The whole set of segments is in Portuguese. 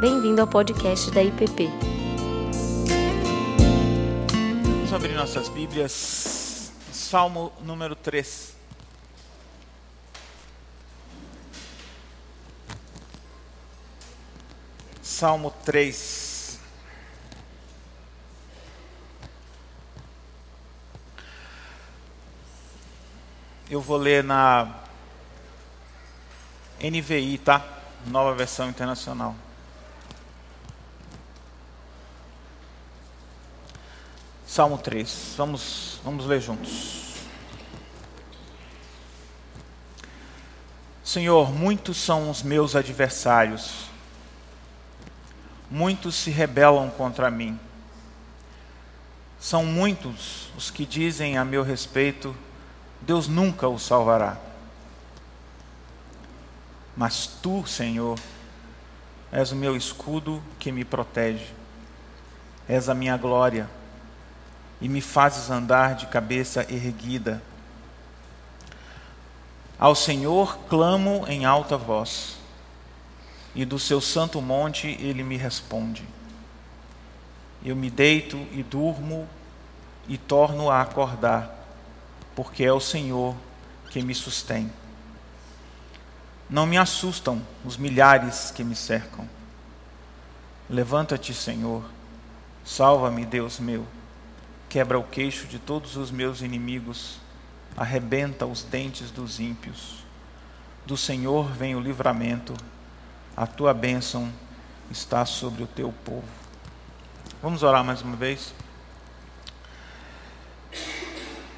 Bem-vindo ao podcast da IPP. Vamos abrir nossas Bíblias. Salmo número 3. Salmo 3. Eu vou ler na NVI, tá? Nova versão internacional. Salmo 3. Vamos, vamos ler juntos. Senhor, muitos são os meus adversários. Muitos se rebelam contra mim. São muitos os que dizem a meu respeito: Deus nunca o salvará. Mas tu, Senhor, és o meu escudo que me protege. És a minha glória e me fazes andar de cabeça erguida. Ao Senhor clamo em alta voz, e do seu santo monte ele me responde. Eu me deito e durmo e torno a acordar, porque é o Senhor que me sustém. Não me assustam os milhares que me cercam. Levanta-te, Senhor, salva-me, Deus meu quebra o queixo de todos os meus inimigos, arrebenta os dentes dos ímpios. Do Senhor vem o livramento, a tua bênção está sobre o teu povo. Vamos orar mais uma vez?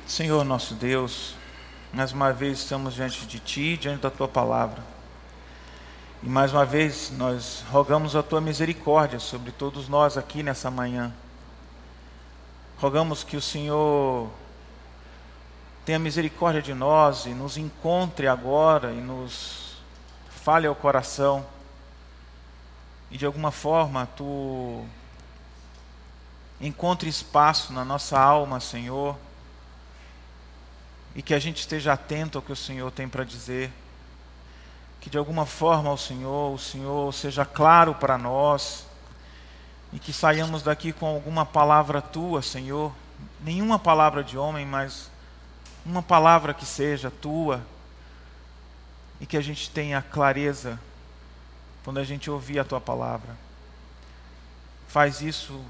Senhor nosso Deus, mais uma vez estamos diante de Ti, diante da Tua palavra. E mais uma vez nós rogamos a Tua misericórdia sobre todos nós aqui nessa manhã. Rogamos que o Senhor tenha misericórdia de nós e nos encontre agora e nos fale ao coração. E de alguma forma tu encontre espaço na nossa alma, Senhor, e que a gente esteja atento ao que o Senhor tem para dizer. Que de alguma forma o Senhor, o Senhor seja claro para nós e que saiamos daqui com alguma palavra tua, Senhor, nenhuma palavra de homem, mas uma palavra que seja tua, e que a gente tenha clareza quando a gente ouvir a tua palavra. Faz isso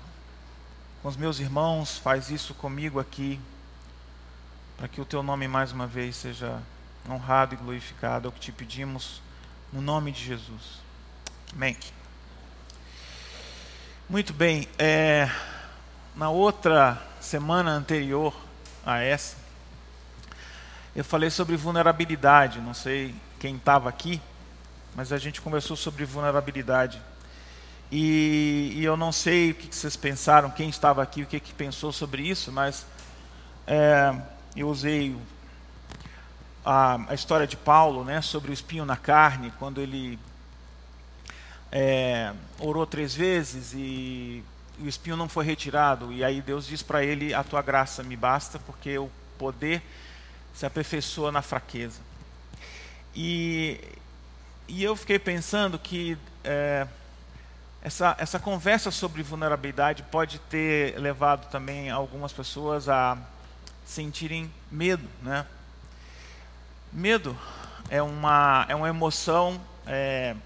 com os meus irmãos, faz isso comigo aqui, para que o teu nome mais uma vez seja honrado e glorificado. É o que te pedimos, no nome de Jesus. Amém. Muito bem, é, na outra semana anterior a essa, eu falei sobre vulnerabilidade. Não sei quem estava aqui, mas a gente conversou sobre vulnerabilidade. E, e eu não sei o que, vocês pensaram, quem estava aqui, o que, que pensou sobre isso, mas é, eu usei a, a, história de Paulo, né, sobre o espinho na carne, quando ele é, orou três vezes e o espinho não foi retirado. E aí Deus diz para ele: A tua graça me basta, porque o poder se aperfeiçoa na fraqueza. E, e eu fiquei pensando que é, essa, essa conversa sobre vulnerabilidade pode ter levado também algumas pessoas a sentirem medo. Né? Medo é uma, é uma emoção. É,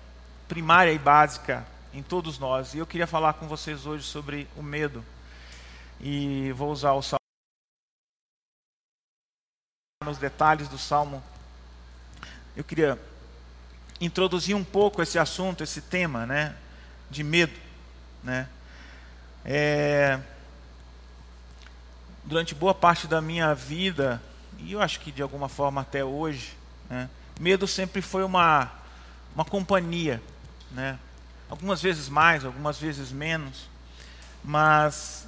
primária e básica em todos nós. E eu queria falar com vocês hoje sobre o medo. E vou usar o salmo nos detalhes do salmo. Eu queria introduzir um pouco esse assunto, esse tema, né, de medo, né? É, durante boa parte da minha vida, e eu acho que de alguma forma até hoje, né, medo sempre foi uma uma companhia né? Algumas vezes mais, algumas vezes menos, mas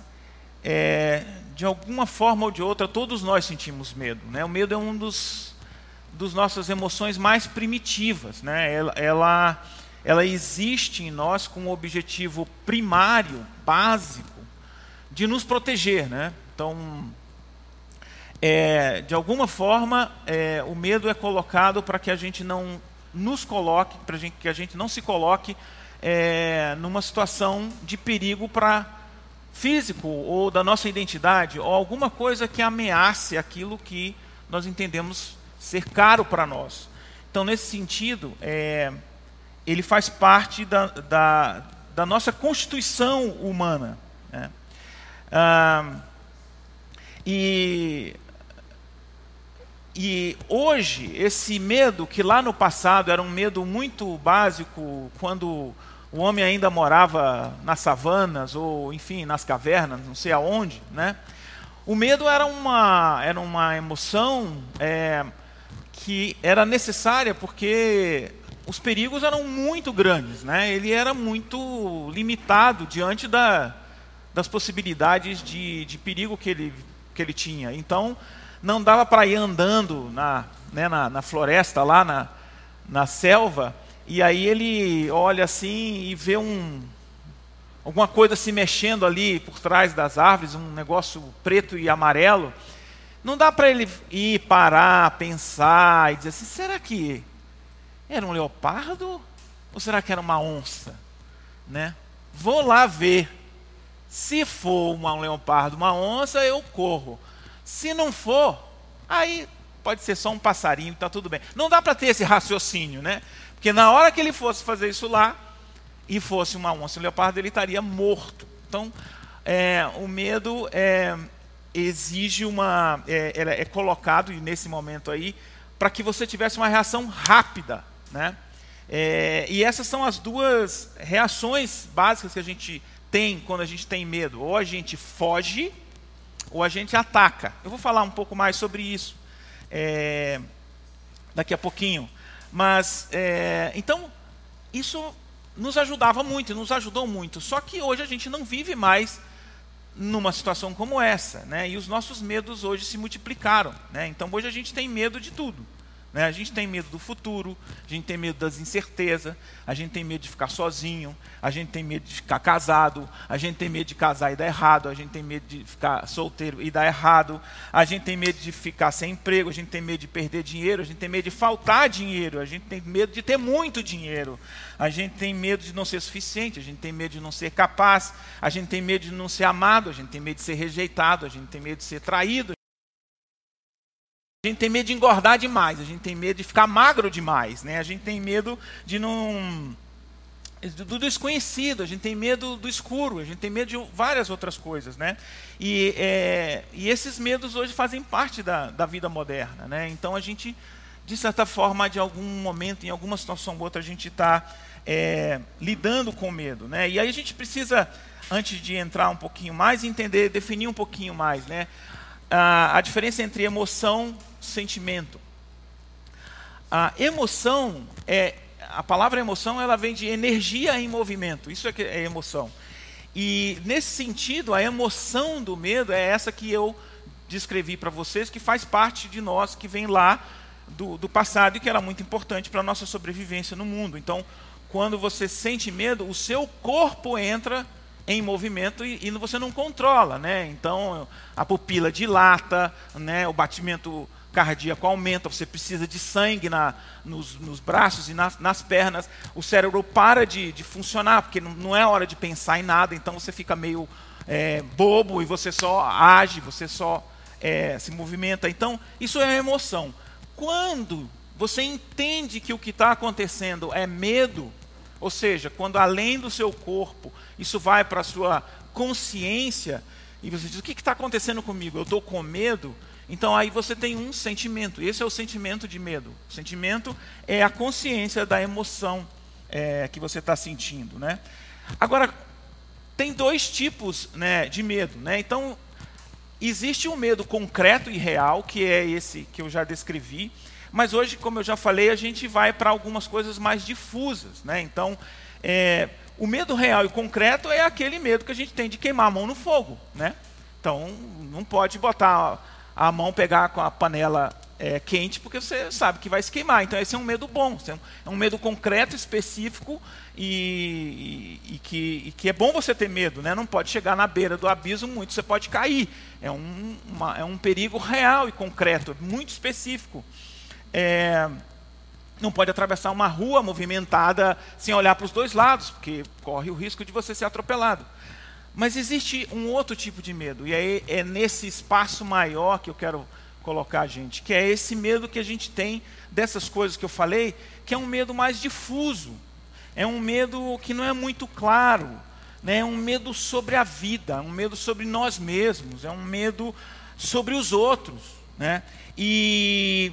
é, de alguma forma ou de outra todos nós sentimos medo, né? O medo é um dos dos nossas emoções mais primitivas, né? Ela, ela ela existe em nós com o objetivo primário, básico, de nos proteger, né? Então, é, de alguma forma, é, o medo é colocado para que a gente não nos coloque, para que a gente não se coloque é, numa situação de perigo para físico ou da nossa identidade, ou alguma coisa que ameace aquilo que nós entendemos ser caro para nós. Então, nesse sentido, é, ele faz parte da, da, da nossa constituição humana. Né? Ah, e, e hoje, esse medo, que lá no passado era um medo muito básico, quando o homem ainda morava nas savanas, ou enfim, nas cavernas, não sei aonde, né? O medo era uma, era uma emoção é, que era necessária porque os perigos eram muito grandes, né? Ele era muito limitado diante da, das possibilidades de, de perigo que ele, que ele tinha. Então, não dava para ir andando na, né, na, na, floresta, lá na, na selva, e aí ele olha assim e vê um, alguma coisa se mexendo ali por trás das árvores, um negócio preto e amarelo. Não dá para ele ir parar, pensar e dizer assim: será que era um leopardo ou será que era uma onça? Né? Vou lá ver. Se for um leopardo, uma onça, eu corro. Se não for, aí pode ser só um passarinho, está tudo bem. Não dá para ter esse raciocínio, né? Porque na hora que ele fosse fazer isso lá, e fosse uma onça um leopardo, ele estaria morto. Então, é, o medo é, exige uma. É, é colocado nesse momento aí para que você tivesse uma reação rápida. Né? É, e essas são as duas reações básicas que a gente tem quando a gente tem medo. Ou a gente foge, ou a gente ataca. Eu vou falar um pouco mais sobre isso é, daqui a pouquinho. Mas, é, então, isso nos ajudava muito, nos ajudou muito. Só que hoje a gente não vive mais numa situação como essa, né? E os nossos medos hoje se multiplicaram, né? Então hoje a gente tem medo de tudo. Né? A gente tem medo do futuro, a gente tem medo das incertezas, a gente tem medo de ficar sozinho, a gente tem medo de ficar casado, a gente tem medo de casar e dar errado, a gente tem medo de ficar solteiro e dar errado, a gente tem medo de ficar sem emprego, a gente tem medo de perder dinheiro, a gente tem medo de faltar dinheiro, a gente tem medo de ter muito dinheiro, a gente tem medo de não ser suficiente, a gente tem medo de não ser capaz, a gente tem medo de não ser amado, a gente tem medo de ser rejeitado, a gente tem medo de ser traído. A gente tem medo de engordar demais, a gente tem medo de ficar magro demais, né? A gente tem medo de não do desconhecido, a gente tem medo do escuro, a gente tem medo de várias outras coisas, né? E, é, e esses medos hoje fazem parte da, da vida moderna, né? Então a gente, de certa forma, de algum momento, em alguma situação ou outra, a gente está é, lidando com medo, né? E aí a gente precisa, antes de entrar um pouquinho mais, entender, definir um pouquinho mais, né? A, diferença entre emoção sentimento. A emoção é a palavra emoção ela vem de energia em movimento. Isso é, que é emoção. E nesse sentido, a emoção do medo é essa que eu descrevi para vocês, que faz parte de nós, que vem lá do, do passado e que era muito importante para a nossa sobrevivência no mundo. Então, quando você sente medo, o seu corpo entra em movimento e, e você não controla, né? Então, a pupila dilata, né? o batimento cardíaco aumenta, você precisa de sangue na, nos, nos braços e nas, nas, pernas, o cérebro para de, de funcionar, porque não, não, é hora de pensar em nada, então você fica meio é, bobo e você só age, você só é, se movimenta. Então, isso é emoção. Quando você entende que o que está acontecendo é medo, ou seja, quando além do seu corpo, isso vai para a sua consciência, e você diz: o que está acontecendo comigo? Eu estou com medo então aí você tem um sentimento. Esse é o sentimento de medo. O sentimento é a consciência da emoção é, que você está sentindo, né? Agora tem dois tipos né, de medo, né? Então existe um medo concreto e real que é esse que eu já descrevi. Mas hoje, como eu já falei, a gente vai para algumas coisas mais difusas, né? Então é, o medo real e concreto é aquele medo que a gente tem de queimar a mão no fogo, né? Então não pode botar a mão pegar com a panela é, quente, porque você sabe que vai se queimar. Então, esse é um medo bom, é um medo concreto, específico e, e, e, que, e, que, é bom você ter medo. Né? Não pode chegar na beira do abismo muito, você pode cair. É um, uma, é um perigo real e concreto, muito específico. É, não pode atravessar uma rua movimentada sem olhar para os dois lados, porque corre o risco de você ser atropelado. Mas existe um outro tipo de medo, e é, é nesse espaço maior que eu quero colocar a gente, que é esse medo que a gente tem dessas coisas que eu falei, que é um medo mais difuso, é um medo que não é muito claro, né? é um medo sobre a vida, é um medo sobre nós mesmos, é um medo sobre os outros. Né? E,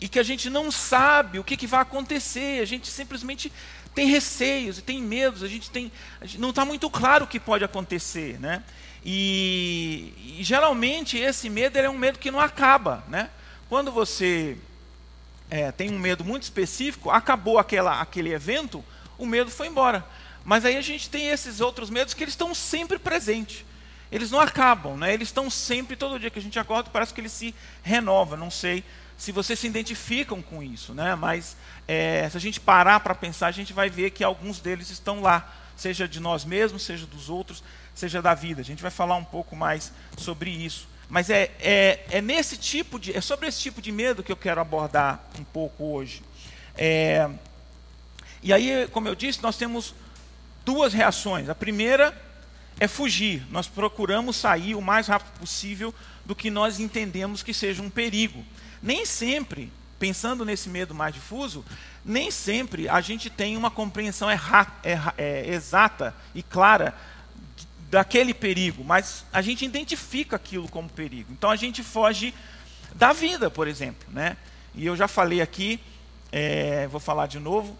e que a gente não sabe o que, que vai acontecer, a gente simplesmente tem receios tem medos, a gente tem. A gente não está muito claro o que pode acontecer. Né? E, e geralmente esse medo é um medo que não acaba. Né? Quando você é, tem um medo muito específico, acabou aquela, aquele evento, o medo foi embora. Mas aí a gente tem esses outros medos que eles estão sempre presentes. Eles não acabam, né? eles estão sempre, todo dia que a gente acorda, parece que eles se renovam. Não sei se vocês se identificam com isso, né? mas é, se a gente parar para pensar, a gente vai ver que alguns deles estão lá, seja de nós mesmos, seja dos outros, seja da vida. A gente vai falar um pouco mais sobre isso. Mas é, é, é nesse tipo de, é sobre esse tipo de medo que eu quero abordar um pouco hoje. É, e aí, como eu disse, nós temos duas reações. A primeira é fugir. Nós procuramos sair o mais rápido possível do que nós entendemos que seja um perigo. Nem sempre, pensando nesse medo mais difuso, nem sempre a gente tem uma compreensão erra, erra, é, exata e clara daquele perigo, mas a gente identifica aquilo como perigo. Então a gente foge da vida, por exemplo. Né? E eu já falei aqui, é, vou falar de novo,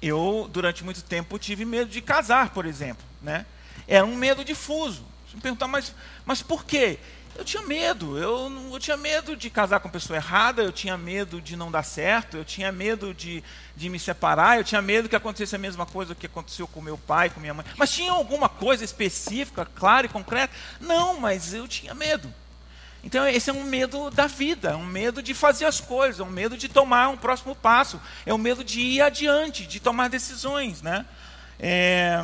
eu, durante muito tempo, tive medo de casar, por exemplo. Né? Era um medo difuso. Você me perguntar, mas, mas por quê? Eu tinha medo. Eu, eu tinha medo de casar com pessoa errada, eu tinha medo de não dar certo, eu tinha medo de, de me separar, eu tinha medo que acontecesse a mesma coisa que aconteceu com meu pai, com minha mãe. Mas tinha alguma coisa específica, clara e concreta? Não, mas eu tinha medo. Então, esse é um medo da vida, é um medo de fazer as coisas, é um medo de tomar um próximo passo, é um medo de ir adiante, de tomar decisões. Né? É,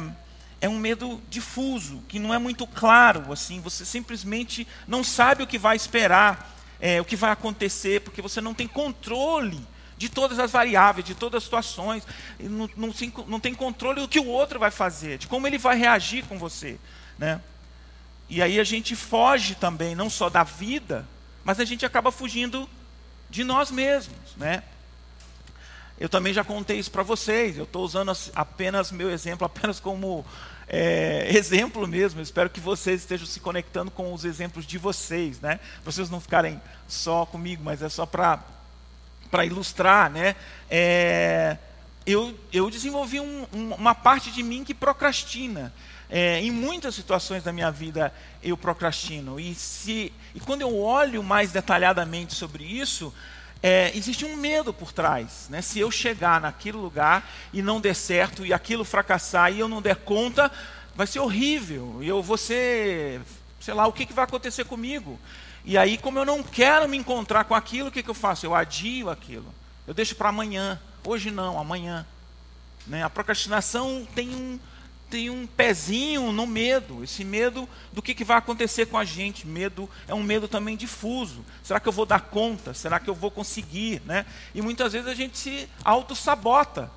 é um medo difuso, que não é muito claro. assim Você simplesmente não sabe o que vai esperar, é, o que vai acontecer, porque você não tem controle de todas as variáveis, de todas as situações, não, não, não tem controle do que o outro vai fazer, de como ele vai reagir com você. Né? E aí a gente foge também, não só da vida, mas a gente acaba fugindo de nós mesmos, né? Eu também já contei isso para vocês. Eu estou usando apenas meu exemplo, apenas como é, exemplo mesmo. Eu espero que vocês estejam se conectando com os exemplos de vocês, né? Vocês não ficarem só comigo, mas é só para para ilustrar, né? É, eu, eu desenvolvi um, um, uma parte de mim que procrastina. É, em muitas situações da minha vida eu procrastino. E, se, e quando eu olho mais detalhadamente sobre isso, é, existe um medo por trás. Né? Se eu chegar naquele lugar e não der certo, e aquilo fracassar e eu não der conta, vai ser horrível. E eu vou ser, sei lá, o que, que vai acontecer comigo? E aí, como eu não quero me encontrar com aquilo, o que, que eu faço? Eu adio aquilo. Eu deixo para amanhã. Hoje não, amanhã. Né? A procrastinação tem um tem um pezinho no medo, esse medo do que, que vai acontecer com a gente. Medo é um medo também difuso. Será que eu vou dar conta? Será que eu vou conseguir? Né? E muitas vezes a gente se auto-sabota.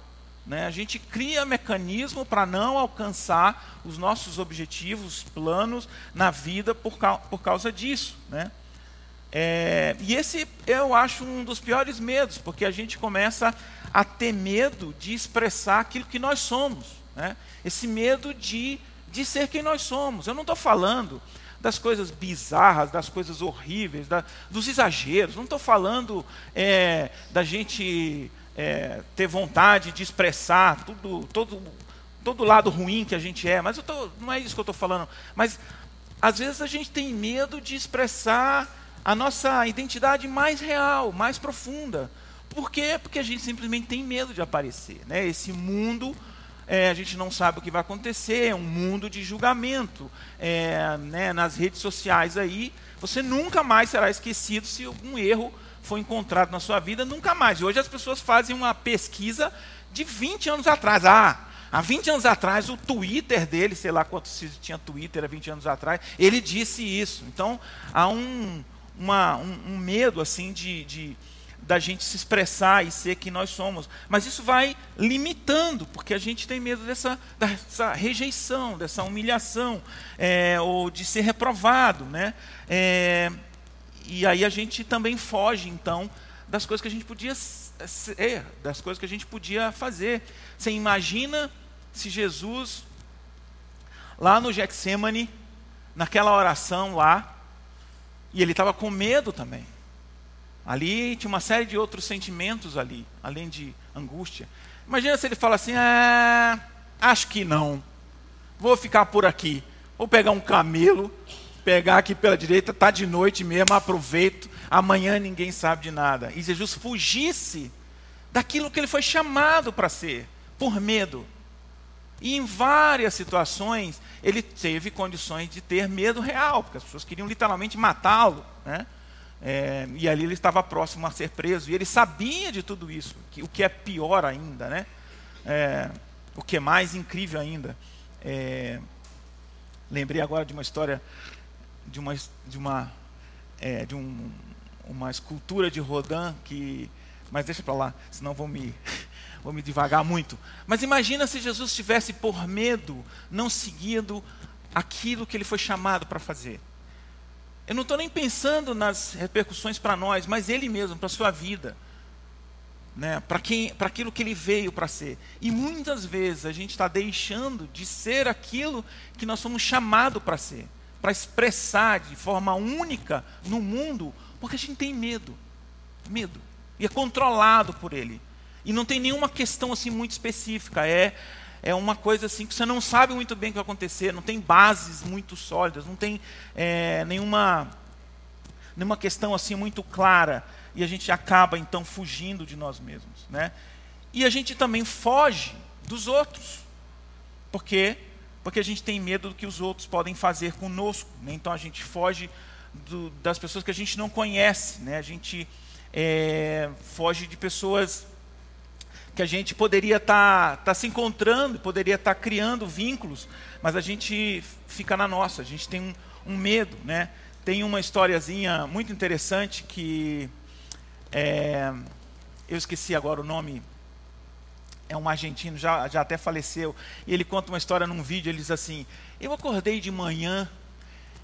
Né? A gente cria mecanismo para não alcançar os nossos objetivos, planos na vida por, por causa disso. Né? É, e esse eu acho um dos piores medos, porque a gente começa a ter medo de expressar aquilo que nós somos. Né? Esse medo de, de ser quem nós somos. Eu não estou falando das coisas bizarras, das coisas horríveis, da, dos exageros. Não estou falando é, da gente é, ter vontade de expressar tudo, todo, todo lado ruim que a gente é. Mas tô, não é isso que eu estou falando. Mas às vezes a gente tem medo de expressar a nossa identidade mais real, mais profunda. Por quê? Porque a gente simplesmente tem medo de aparecer. Né? Esse mundo é, a gente não sabe o que vai acontecer, é um mundo de julgamento. É, né, nas redes sociais aí, você nunca mais será esquecido se algum erro for encontrado na sua vida, nunca mais. E hoje as pessoas fazem uma pesquisa de 20 anos atrás. Ah, há 20 anos atrás, o Twitter dele, sei lá quanto se tinha Twitter há 20 anos atrás, ele disse isso. Então, há um, uma, um, um medo assim de, de da gente se expressar e ser quem nós somos. Mas isso vai limitando, porque a gente tem medo dessa, dessa rejeição, dessa humilhação, é, ou de ser reprovado. Né? É, e aí a gente também foge, então, das coisas que a gente podia ser, das coisas que a gente podia fazer. Você imagina se Jesus, lá no Getsemane, naquela oração lá, e ele estava com medo também. Ali tinha uma série de outros sentimentos ali, além de angústia. Imagina se ele fala assim: ah, acho que não. Vou ficar por aqui. Vou pegar um camelo, pegar aqui pela direita, tá de noite mesmo, aproveito. Amanhã ninguém sabe de nada. E Jesus fugisse daquilo que ele foi chamado para ser, por medo. E em várias situações ele teve condições de ter medo real, porque as pessoas queriam literalmente matá-lo, né? É, e ali ele estava próximo a ser preso, e ele sabia de tudo isso, que, o que é pior ainda, né? É, o que é mais incrível ainda. É, lembrei agora de uma história de uma, de uma, é, de um, uma escultura de Rodin que, mas deixa para lá, senão vou me vou me devagar muito. Mas imagina se Jesus tivesse por medo não seguido aquilo que ele foi chamado para fazer. Eu não estou nem pensando nas repercussões para nós, mas ele mesmo, para a sua vida. Né, para aquilo que ele veio para ser. E muitas vezes a gente está deixando de ser aquilo que nós somos chamados para ser, para expressar de forma única no mundo, porque a gente tem medo. Medo. E é controlado por ele. E não tem nenhuma questão assim muito específica. É, é uma coisa assim que você não sabe muito bem o que vai acontecer, não tem bases muito sólidas, não tem é, nenhuma, nenhuma questão assim muito clara. E a gente acaba então fugindo de nós mesmos. Né? E a gente também foge dos outros. Por quê? Porque a gente tem medo do que os outros podem fazer conosco. Né? Então a gente foge do, das pessoas que a gente não conhece. Né? A gente é, foge de pessoas que a gente poderia estar tá, tá se encontrando, poderia estar tá criando vínculos, mas a gente fica na nossa, a gente tem um, um medo, né? Tem uma historiazinha muito interessante que é, eu esqueci agora o nome, é um argentino, já, já até faleceu, e ele conta uma história num vídeo, ele diz assim, eu acordei de manhã,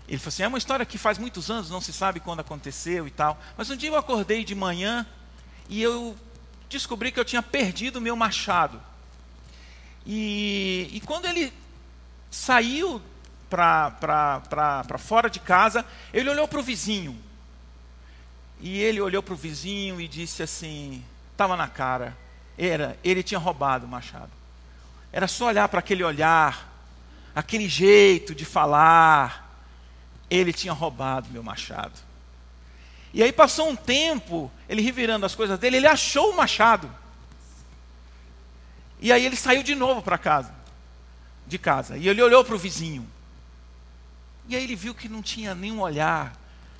ele falou assim, é uma história que faz muitos anos, não se sabe quando aconteceu e tal, mas um dia eu acordei de manhã e eu descobri que eu tinha perdido o meu machado. E, e quando ele saiu para fora de casa, ele olhou para o vizinho. E ele olhou para o vizinho e disse assim: estava na cara, era, ele tinha roubado o machado. Era só olhar para aquele olhar, aquele jeito de falar. Ele tinha roubado meu machado. E aí passou um tempo, ele revirando as coisas dele, ele achou o machado. E aí ele saiu de novo para casa, de casa. E ele olhou para o vizinho. E aí ele viu que não tinha nenhum olhar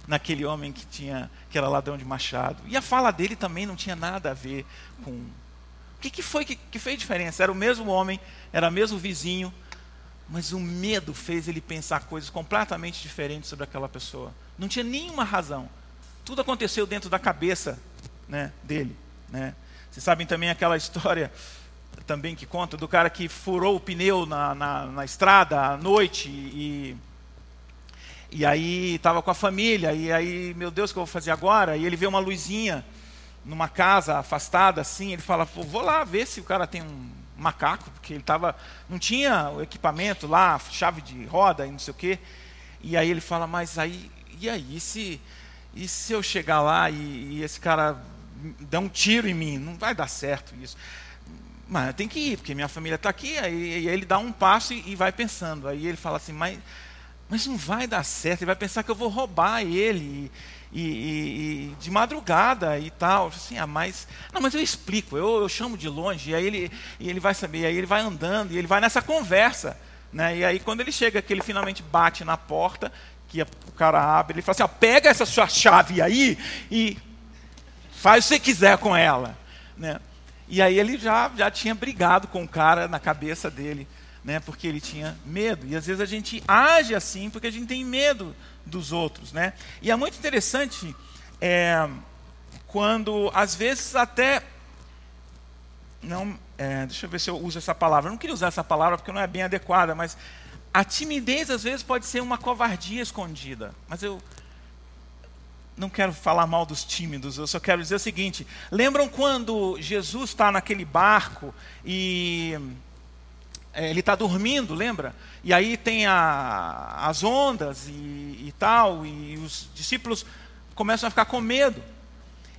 naquele homem que tinha que era ladrão de machado. E a fala dele também não tinha nada a ver com o que, que foi que, que fez diferença? Era o mesmo homem, era o mesmo vizinho, mas o medo fez ele pensar coisas completamente diferentes sobre aquela pessoa. Não tinha nenhuma razão. Tudo aconteceu dentro da cabeça né, dele. Né? Vocês sabem também aquela história também que conta do cara que furou o pneu na, na, na estrada à noite e, e aí estava com a família, e aí, meu Deus, o que eu vou fazer agora? E ele vê uma luzinha numa casa afastada assim, ele fala, vou lá ver se o cara tem um macaco, porque ele tava, não tinha o equipamento lá, chave de roda e não sei o quê. E aí ele fala, mas aí, e aí, se e se eu chegar lá e, e esse cara der um tiro em mim? Não vai dar certo isso. Mas eu tenho que ir, porque minha família está aqui. Aí, aí, ele dá um passo e, e, vai pensando. Aí ele fala assim, mas, mas não vai dar certo. Ele vai pensar que eu vou roubar ele. E, e, de madrugada e tal. Assim, ah, mas, não, mas eu explico, eu, eu chamo de longe, e aí ele, e ele vai saber, e aí ele vai andando, e ele vai nessa conversa. Né? E aí quando ele chega, que ele finalmente bate na porta, que o cara abre, ele fala assim: ó, pega essa sua chave aí e faz o que você quiser com ela. Né? E aí ele já, já tinha brigado com o cara na cabeça dele, né? porque ele tinha medo. E às vezes a gente age assim porque a gente tem medo dos outros. Né? E é muito interessante é, quando às vezes até não, é, deixa eu ver se eu uso essa palavra. Eu não queria usar essa palavra porque não é bem adequada, mas a timidez às vezes pode ser uma covardia escondida. Mas eu não quero falar mal dos tímidos, eu só quero dizer o seguinte: lembram quando Jesus está naquele barco e é, ele está dormindo, lembra? E aí tem a, as ondas e, e, tal, e os discípulos começam a ficar com medo.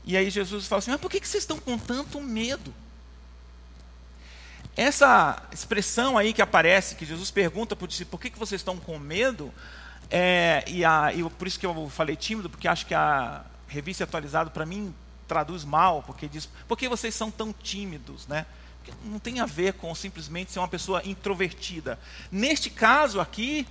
E aí Jesus fala assim: Mas por que, que vocês estão com tanto medo? Essa expressão aí que aparece, que Jesus pergunta para o discípulo: Por que, que vocês estão com medo? É, e, a, e por isso que eu falei tímido, porque acho que a revista atualizada para mim traduz mal, porque diz: Por que vocês são tão tímidos, né? não tem a ver com simplesmente ser uma pessoa introvertida. Neste caso aqui,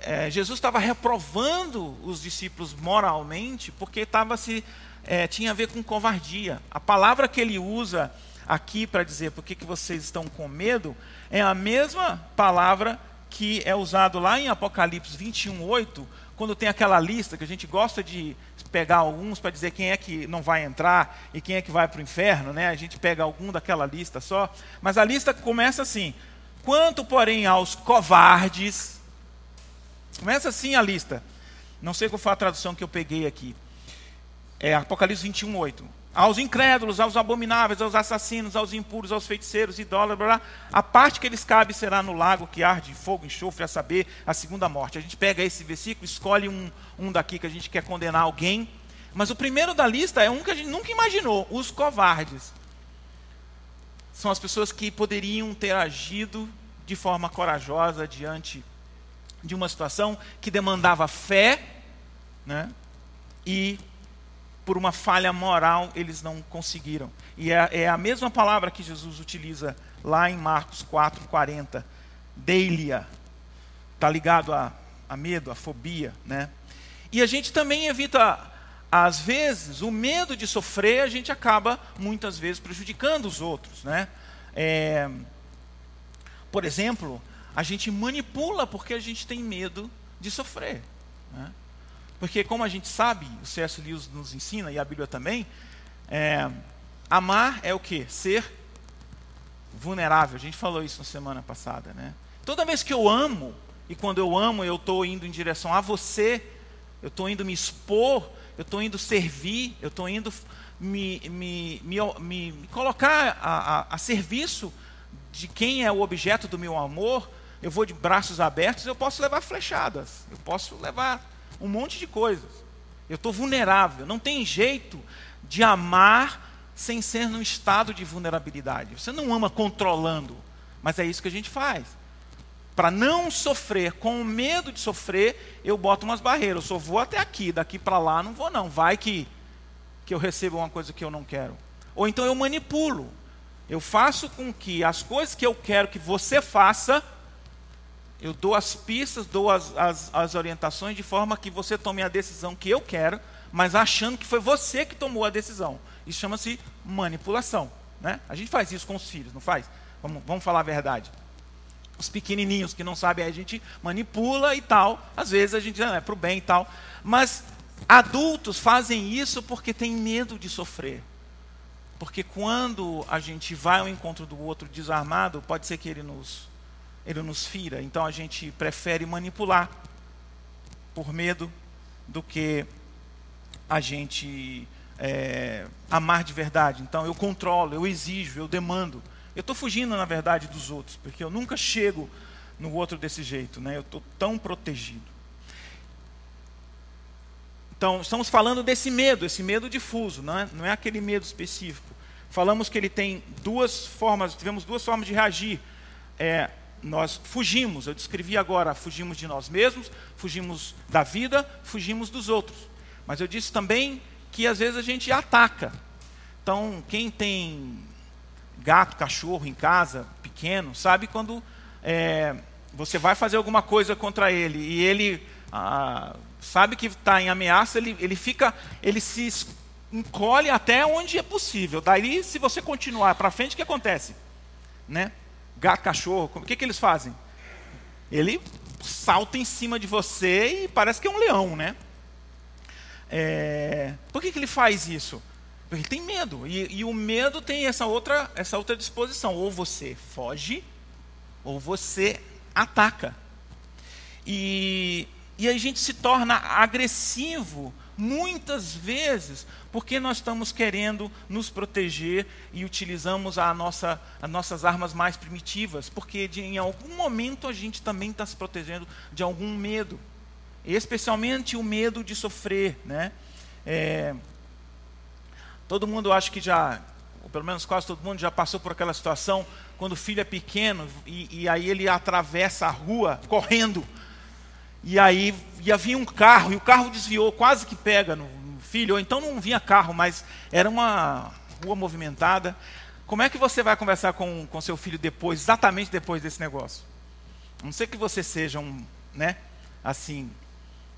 é, Jesus estava reprovando os discípulos moralmente, porque estava se é, tinha a ver com covardia. A palavra que ele usa aqui para dizer por que, vocês estão com medo é a mesma palavra que é usado lá em Apocalipse 21, 8, quando tem aquela lista que a gente gosta de pegar alguns para dizer quem é que não vai entrar e quem é que vai para o inferno, né? A gente pega algum daquela lista só, mas a lista começa assim: quanto, porém, aos covardes, começa assim a lista. Não sei qual foi a tradução que eu peguei aqui. É Apocalipse 21, 8 aos incrédulos, aos abomináveis, aos assassinos, aos impuros, aos feiticeiros, idólatras, a parte que eles cabem será no lago que arde fogo, enxofre, a saber, a segunda morte. A gente pega esse versículo, escolhe um, um daqui que a gente quer condenar alguém, mas o primeiro da lista é um que a gente nunca imaginou, os covardes. São as pessoas que poderiam ter agido de forma corajosa diante de uma situação que demandava fé, né? E por uma falha moral, eles não conseguiram. E é, é a mesma palavra que Jesus utiliza lá em Marcos 4, 40. Deilia. Está ligado a, a medo, a fobia. Né? E a gente também evita, às vezes, o medo de sofrer, a gente acaba, muitas vezes, prejudicando os outros. Né? É, por exemplo, a gente manipula porque a gente tem medo de sofrer. Né? Porque, como a gente sabe, o C.S. Lewis nos ensina, e a Bíblia também, é, amar é o que? Ser vulnerável. A gente falou isso na semana passada. Né? Toda vez que eu amo, e quando eu amo, eu estou indo em direção a você, eu estou indo me expor, eu estou indo servir, eu estou indo me, me, me, me, colocar a, a, a serviço de quem é o objeto do meu amor, eu vou de braços abertos, eu posso levar flechadas, eu posso levar um monte de coisas. Eu estou vulnerável. Não tem jeito de amar sem ser num estado de vulnerabilidade. Você não ama controlando, mas é isso que a gente faz. Para não sofrer, com medo de sofrer, eu boto umas barreiras. Eu só vou até aqui, daqui para lá não vou não. Vai que, que eu receba uma coisa que eu não quero. Ou então eu manipulo. Eu faço com que as coisas que eu quero que você faça, eu dou as pistas, dou as, as, as, orientações de forma que você tome a decisão que eu quero, mas achando que foi você que tomou a decisão. Isso chama-se manipulação. Né? A gente faz isso com os filhos, não faz? Vamos, vamos falar a verdade. Os pequenininhos que não sabem, a gente manipula e tal. Às vezes a gente ah, é para o bem e tal. Mas adultos fazem isso porque têm medo de sofrer. Porque quando a gente vai ao encontro do outro desarmado, pode ser que ele nos ele nos fira. Então a gente prefere manipular por medo do que a gente é, amar de verdade. Então eu controlo, eu exijo, eu demando. Eu estou fugindo, na verdade, dos outros, porque eu nunca chego no outro desse jeito. Né? Eu estou tão protegido. Então, estamos falando desse medo, esse medo difuso, não é, não é aquele medo específico. Falamos que ele tem duas formas, tivemos duas formas de reagir. É, nós fugimos, eu descrevi agora, fugimos de nós mesmos, fugimos da vida, fugimos dos outros. Mas eu disse também que às vezes a gente ataca. Então, quem tem gato, cachorro em casa, pequeno, sabe quando é, você vai fazer alguma coisa contra ele e ele ah, sabe que está em ameaça, ele, ele fica, ele se encolhe até onde é possível. Daí, se você continuar para frente, o que acontece? Né? Gato, cachorro, o que, que eles fazem? Ele salta em cima de você e parece que é um leão, né? É... Por que, que ele faz isso? Porque ele tem medo. E, e, o medo tem essa outra, essa outra disposição. Ou você foge, ou você ataca. E, e a gente se torna agressivo muitas vezes porque nós estamos querendo nos proteger e utilizamos a nossa, as nossas armas mais primitivas, porque de, em algum momento a gente também está se protegendo de algum medo, especialmente o medo de sofrer. Né? É, todo mundo acho que já, ou pelo menos quase todo mundo já passou por aquela situação quando o filho é pequeno e, e aí ele atravessa a rua correndo e aí ia vir um carro, e o carro desviou, quase que pega no, no filho, ou então não vinha carro, mas era uma rua movimentada. Como é que você vai conversar com, com seu filho depois, exatamente depois desse negócio? A não ser que você seja um, né, assim,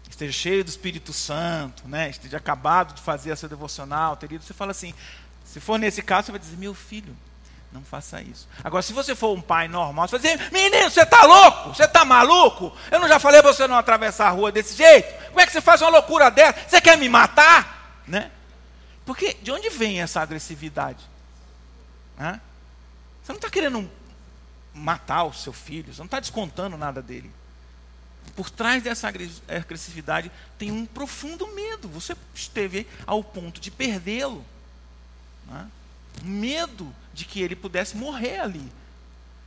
esteja cheio do Espírito Santo, né, esteja acabado de fazer a sua devocional, terido, você fala assim, se for nesse caso, você vai dizer, meu filho, não faça isso. Agora, se você for um pai normal, você vai dizer: Menino, você está louco? Você está maluco? Eu não já falei para você não atravessar a rua desse jeito? Como é que você faz uma loucura dessa? Você quer me matar? Né? Porque de onde vem essa agressividade? Hã? Você não está querendo matar o seu filho, você não está descontando nada dele. Por trás dessa agressividade tem um profundo medo. Você esteve ao ponto de perdê-lo. Medo de que ele pudesse morrer ali.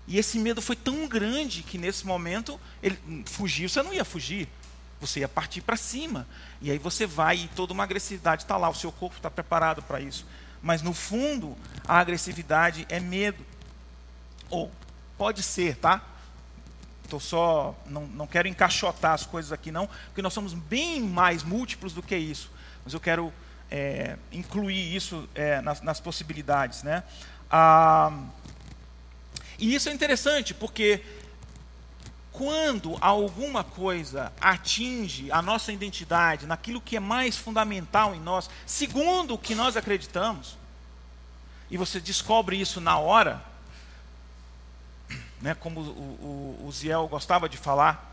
E esse medo foi tão grande que nesse momento ele fugir, você não ia fugir, você ia partir para cima. E aí você vai e toda uma agressividade está lá, o seu corpo está preparado para isso. Mas no fundo, a agressividade é medo. Ou pode ser, tá? Tô só não, não quero encaixotar as coisas aqui não, porque nós somos bem mais múltiplos do que isso. Mas eu quero é, incluir isso é, nas, nas possibilidades, né? Ah, e isso é interessante porque quando alguma coisa atinge a nossa identidade, naquilo que é mais fundamental em nós, segundo o que nós acreditamos, e você descobre isso na hora, né, como o, o, o Ziel gostava de falar,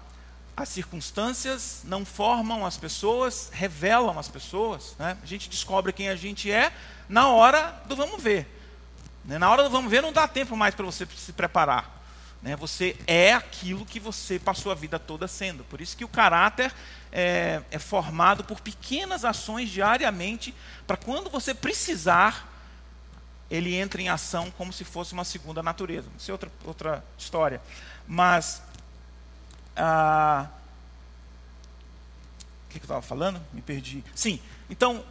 as circunstâncias não formam as pessoas, revelam as pessoas. Né? A gente descobre quem a gente é na hora do vamos ver. Né? Na hora do vamos ver, não dá tempo mais para você se preparar. Né? Você é aquilo que você passou a vida toda sendo. Por isso que o caráter é, é formado por pequenas ações diariamente, para quando você precisar, ele entra em ação como se fosse uma segunda natureza. Isso é outra, outra história. Mas. Ah, o que, que eu estava falando? Me perdi. Sim, então,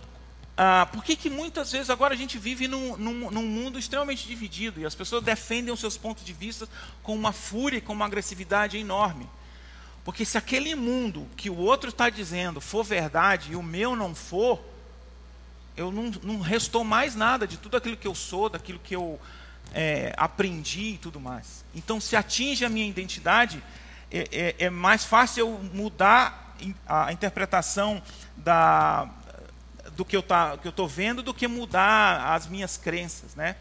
ah, por que, que muitas vezes agora a gente vive num, num, num, mundo extremamente dividido e as pessoas defendem os seus pontos de vista com uma fúria com uma agressividade enorme? Porque se aquele mundo que o outro está dizendo for verdade e o meu não for, eu não, não restou mais nada de tudo aquilo que eu sou, daquilo que eu é, aprendi e tudo mais. Então, se atinge a minha identidade, é, é, é mais fácil eu mudar a interpretação da, do que eu tá, estou vendo do que mudar as minhas crenças, né?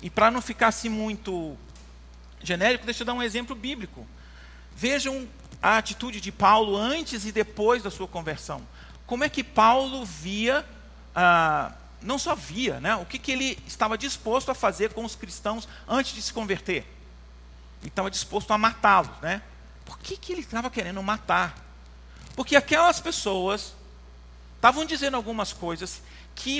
E para não ficar assim muito genérico, deixa eu dar um exemplo bíblico. Vejam a atitude de Paulo antes e depois da sua conversão. Como é que Paulo via, ah, não só via, né? O que, que ele estava disposto a fazer com os cristãos antes de se converter? Ele estava disposto a matá-los, né? Por que, que ele estava querendo matar? Porque aquelas pessoas estavam dizendo algumas coisas que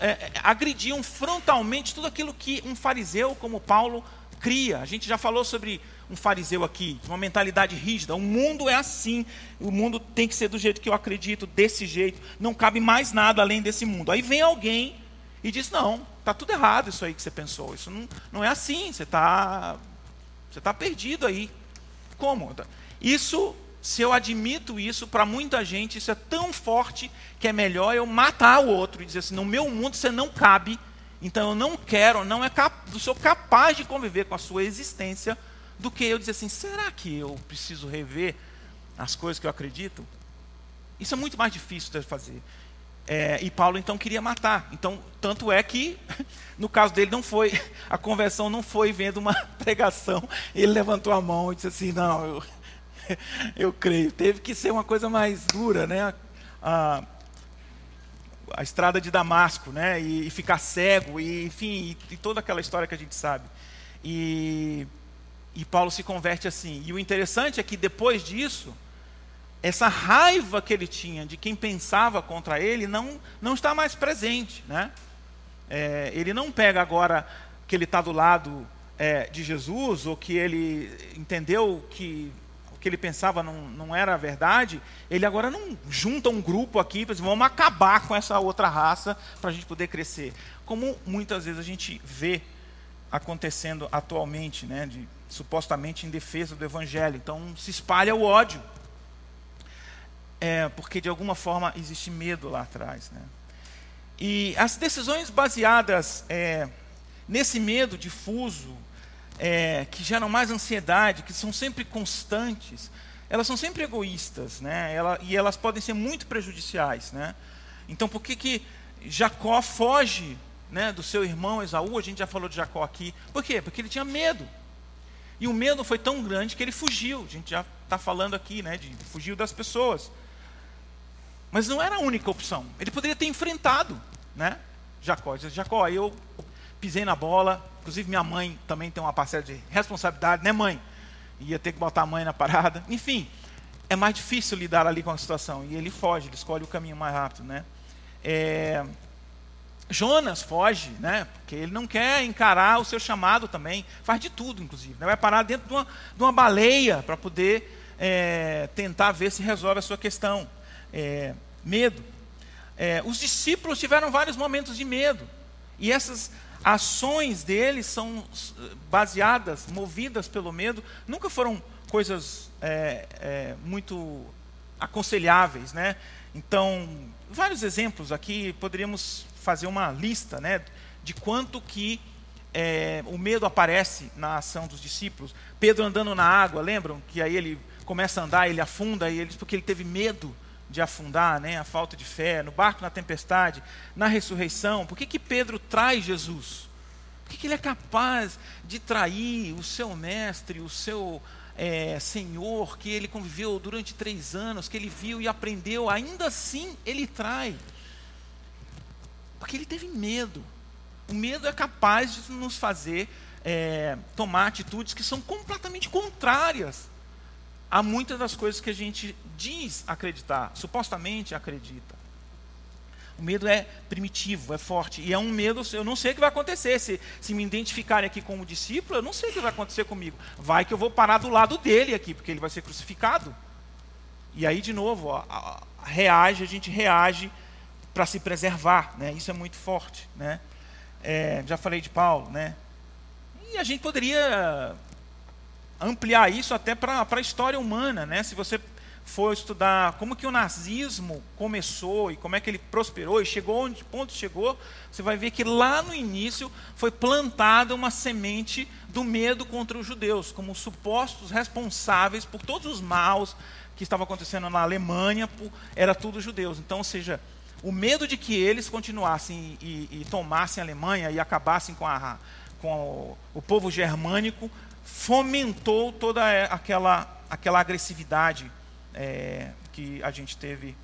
é, é, agrediam frontalmente tudo aquilo que um fariseu como Paulo cria. A gente já falou sobre um fariseu aqui, uma mentalidade rígida. O mundo é assim, o mundo tem que ser do jeito que eu acredito, desse jeito. Não cabe mais nada além desse mundo. Aí vem alguém e diz: Não, está tudo errado isso aí que você pensou. Isso não, não é assim, você está você tá perdido aí. Como? Isso se eu admito isso, para muita gente isso é tão forte que é melhor eu matar o outro e dizer assim: no meu mundo você não cabe, então eu não quero, não é cap sou capaz de conviver com a sua existência, do que eu dizer assim: será que eu preciso rever as coisas que eu acredito? Isso é muito mais difícil de fazer. É, e Paulo então queria matar. Então, tanto é que, no caso dele, não foi, a conversão não foi vendo uma pregação, ele levantou a mão e disse assim: não, eu eu creio. Teve que ser uma coisa mais dura, né? Ah, a estrada de Damasco, né? E, e ficar cego, e, enfim, e, e, toda aquela história que a gente sabe. E, e Paulo se converte assim. E o interessante é que depois disso, essa raiva que ele tinha de quem pensava contra ele não, não está mais presente, né? É, ele não pega agora que ele está do lado é, de Jesus, ou que ele entendeu que que ele pensava não, não era verdade, ele agora não junta um grupo aqui dizer, vamos acabar com essa outra raça para a gente poder crescer. Como muitas vezes a gente vê acontecendo atualmente, né, de, supostamente em defesa do evangelho. Então se espalha o ódio. É, porque de alguma forma existe medo lá atrás. Né? E as decisões baseadas é, nesse medo difuso, é, que geram mais ansiedade, que são sempre constantes, elas são sempre egoístas, né? Ela, e elas podem ser muito prejudiciais, né? Então, por que que Jacó foge, né, do seu irmão Esaú? A gente já falou de Jacó aqui. Por quê? Porque ele tinha medo. E o medo foi tão grande que ele fugiu. A gente já está falando aqui, né, de fugiu das pessoas. Mas não era a única opção. Ele poderia ter enfrentado, né? Jacó. Jacó, eu pisei na bola. Inclusive, minha mãe também tem uma parcela de responsabilidade, né, mãe? Ia ter que botar a mãe na parada. Enfim, é mais difícil lidar ali com a situação. E ele foge, ele escolhe o caminho mais rápido, né? É... Jonas foge, né? Porque ele não quer encarar o seu chamado também. Faz de tudo, inclusive. Né? Vai parar dentro de uma, de uma baleia para poder é, tentar ver se resolve a sua questão. É, medo. É, os discípulos tiveram vários momentos de medo. E essas ações deles são baseadas, movidas pelo medo, nunca foram coisas é, é, muito aconselháveis, né? Então, vários exemplos aqui, poderíamos fazer uma lista, né, de quanto que é, o medo aparece na ação dos discípulos. Pedro andando na água, lembram? Que aí ele começa a andar, ele afunda, e ele, porque ele teve medo de afundar, né, a falta de fé, no barco na tempestade, na ressurreição. Por que, que Pedro traz Jesus? Por que, que ele é capaz de trair o seu mestre, o seu é, Senhor, que ele conviveu durante três anos, que ele viu e aprendeu, ainda assim ele trai? Porque ele teve medo. O medo é capaz de nos fazer é, tomar atitudes que são completamente contrárias a muitas das coisas que a gente diz acreditar, supostamente acredita. O medo é primitivo, é forte. E é um medo, eu não sei o que vai acontecer. Se, se me identificarem aqui como discípulo, eu não sei o que vai acontecer comigo. Vai que eu vou parar do lado dele aqui, porque ele vai ser crucificado. E aí, de novo, ó, reage, a gente reage para se preservar. Né? Isso é muito forte. Né? É, já falei de Paulo. Né? E a gente poderia ampliar isso até para a história humana, né? Se você for estudar como que o nazismo começou e como é que ele prosperou e chegou onde ponto chegou, você vai ver que lá no início foi plantada uma semente do medo contra os judeus, como supostos responsáveis por todos os maus que estavam acontecendo na Alemanha, por, era tudo judeus. Então, ou seja, o medo de que eles continuassem e, e, tomassem a Alemanha e acabassem com, a, com o, o povo germânico fomentou toda aquela, aquela agressividade é, que a gente teve,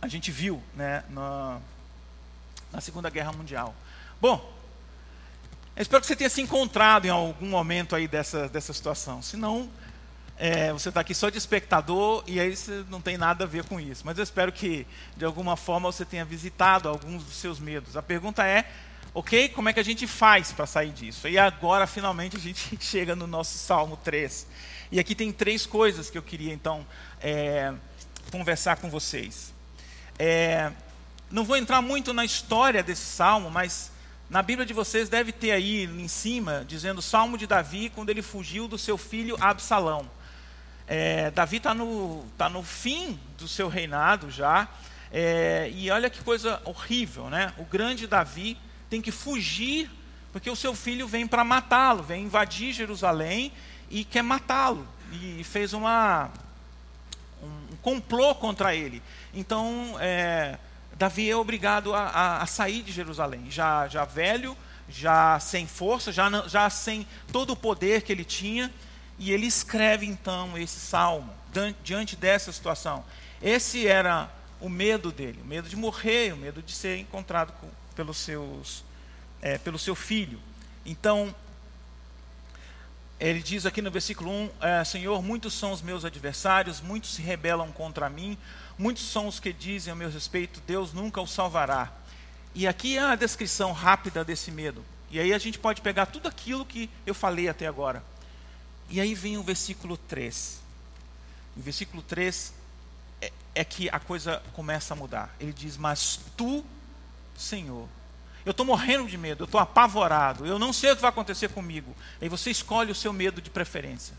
a gente viu né, na, na Segunda Guerra Mundial. Bom, espero que você tenha se encontrado em algum momento aí dessa, dessa situação. Se não, é, você está aqui só de espectador e aí você não tem nada a ver com isso. Mas eu espero que, de alguma forma, você tenha visitado alguns dos seus medos. A pergunta é Ok? Como é que a gente faz para sair disso? E agora, finalmente, a gente chega no nosso Salmo 3. E aqui tem três coisas que eu queria, então, é, conversar com vocês. É, não vou entrar muito na história desse salmo, mas na Bíblia de vocês deve ter aí em cima, dizendo Salmo de Davi, quando ele fugiu do seu filho Absalão. É, Davi está no, tá no fim do seu reinado já, é, e olha que coisa horrível, né? O grande Davi tem que fugir, porque o seu filho vem para matá-lo, vem invadir Jerusalém e quer matá-lo. E fez uma, um complô contra ele. Então, é, Davi é obrigado a, a, a, sair de Jerusalém, já, já velho, já sem força, já, já sem todo o poder que ele tinha. E ele escreve então esse salmo diante dessa situação. Esse era o medo dele, o medo de morrer, o medo de ser encontrado com, pelos seus, é, pelo seu filho. Então, ele diz aqui no versículo 1: é, Senhor, muitos são os meus adversários, muitos se rebelam contra mim, muitos são os que dizem a meu respeito, Deus nunca o salvará. E aqui é a descrição rápida desse medo. E aí a gente pode pegar tudo aquilo que eu falei até agora. E aí vem o versículo 3. O versículo 3 é, que a coisa começa a mudar. Ele diz: Mas tu, Senhor, eu estou morrendo de medo, eu estou apavorado, eu não sei o que vai acontecer comigo. Aí você escolhe o seu medo de preferência.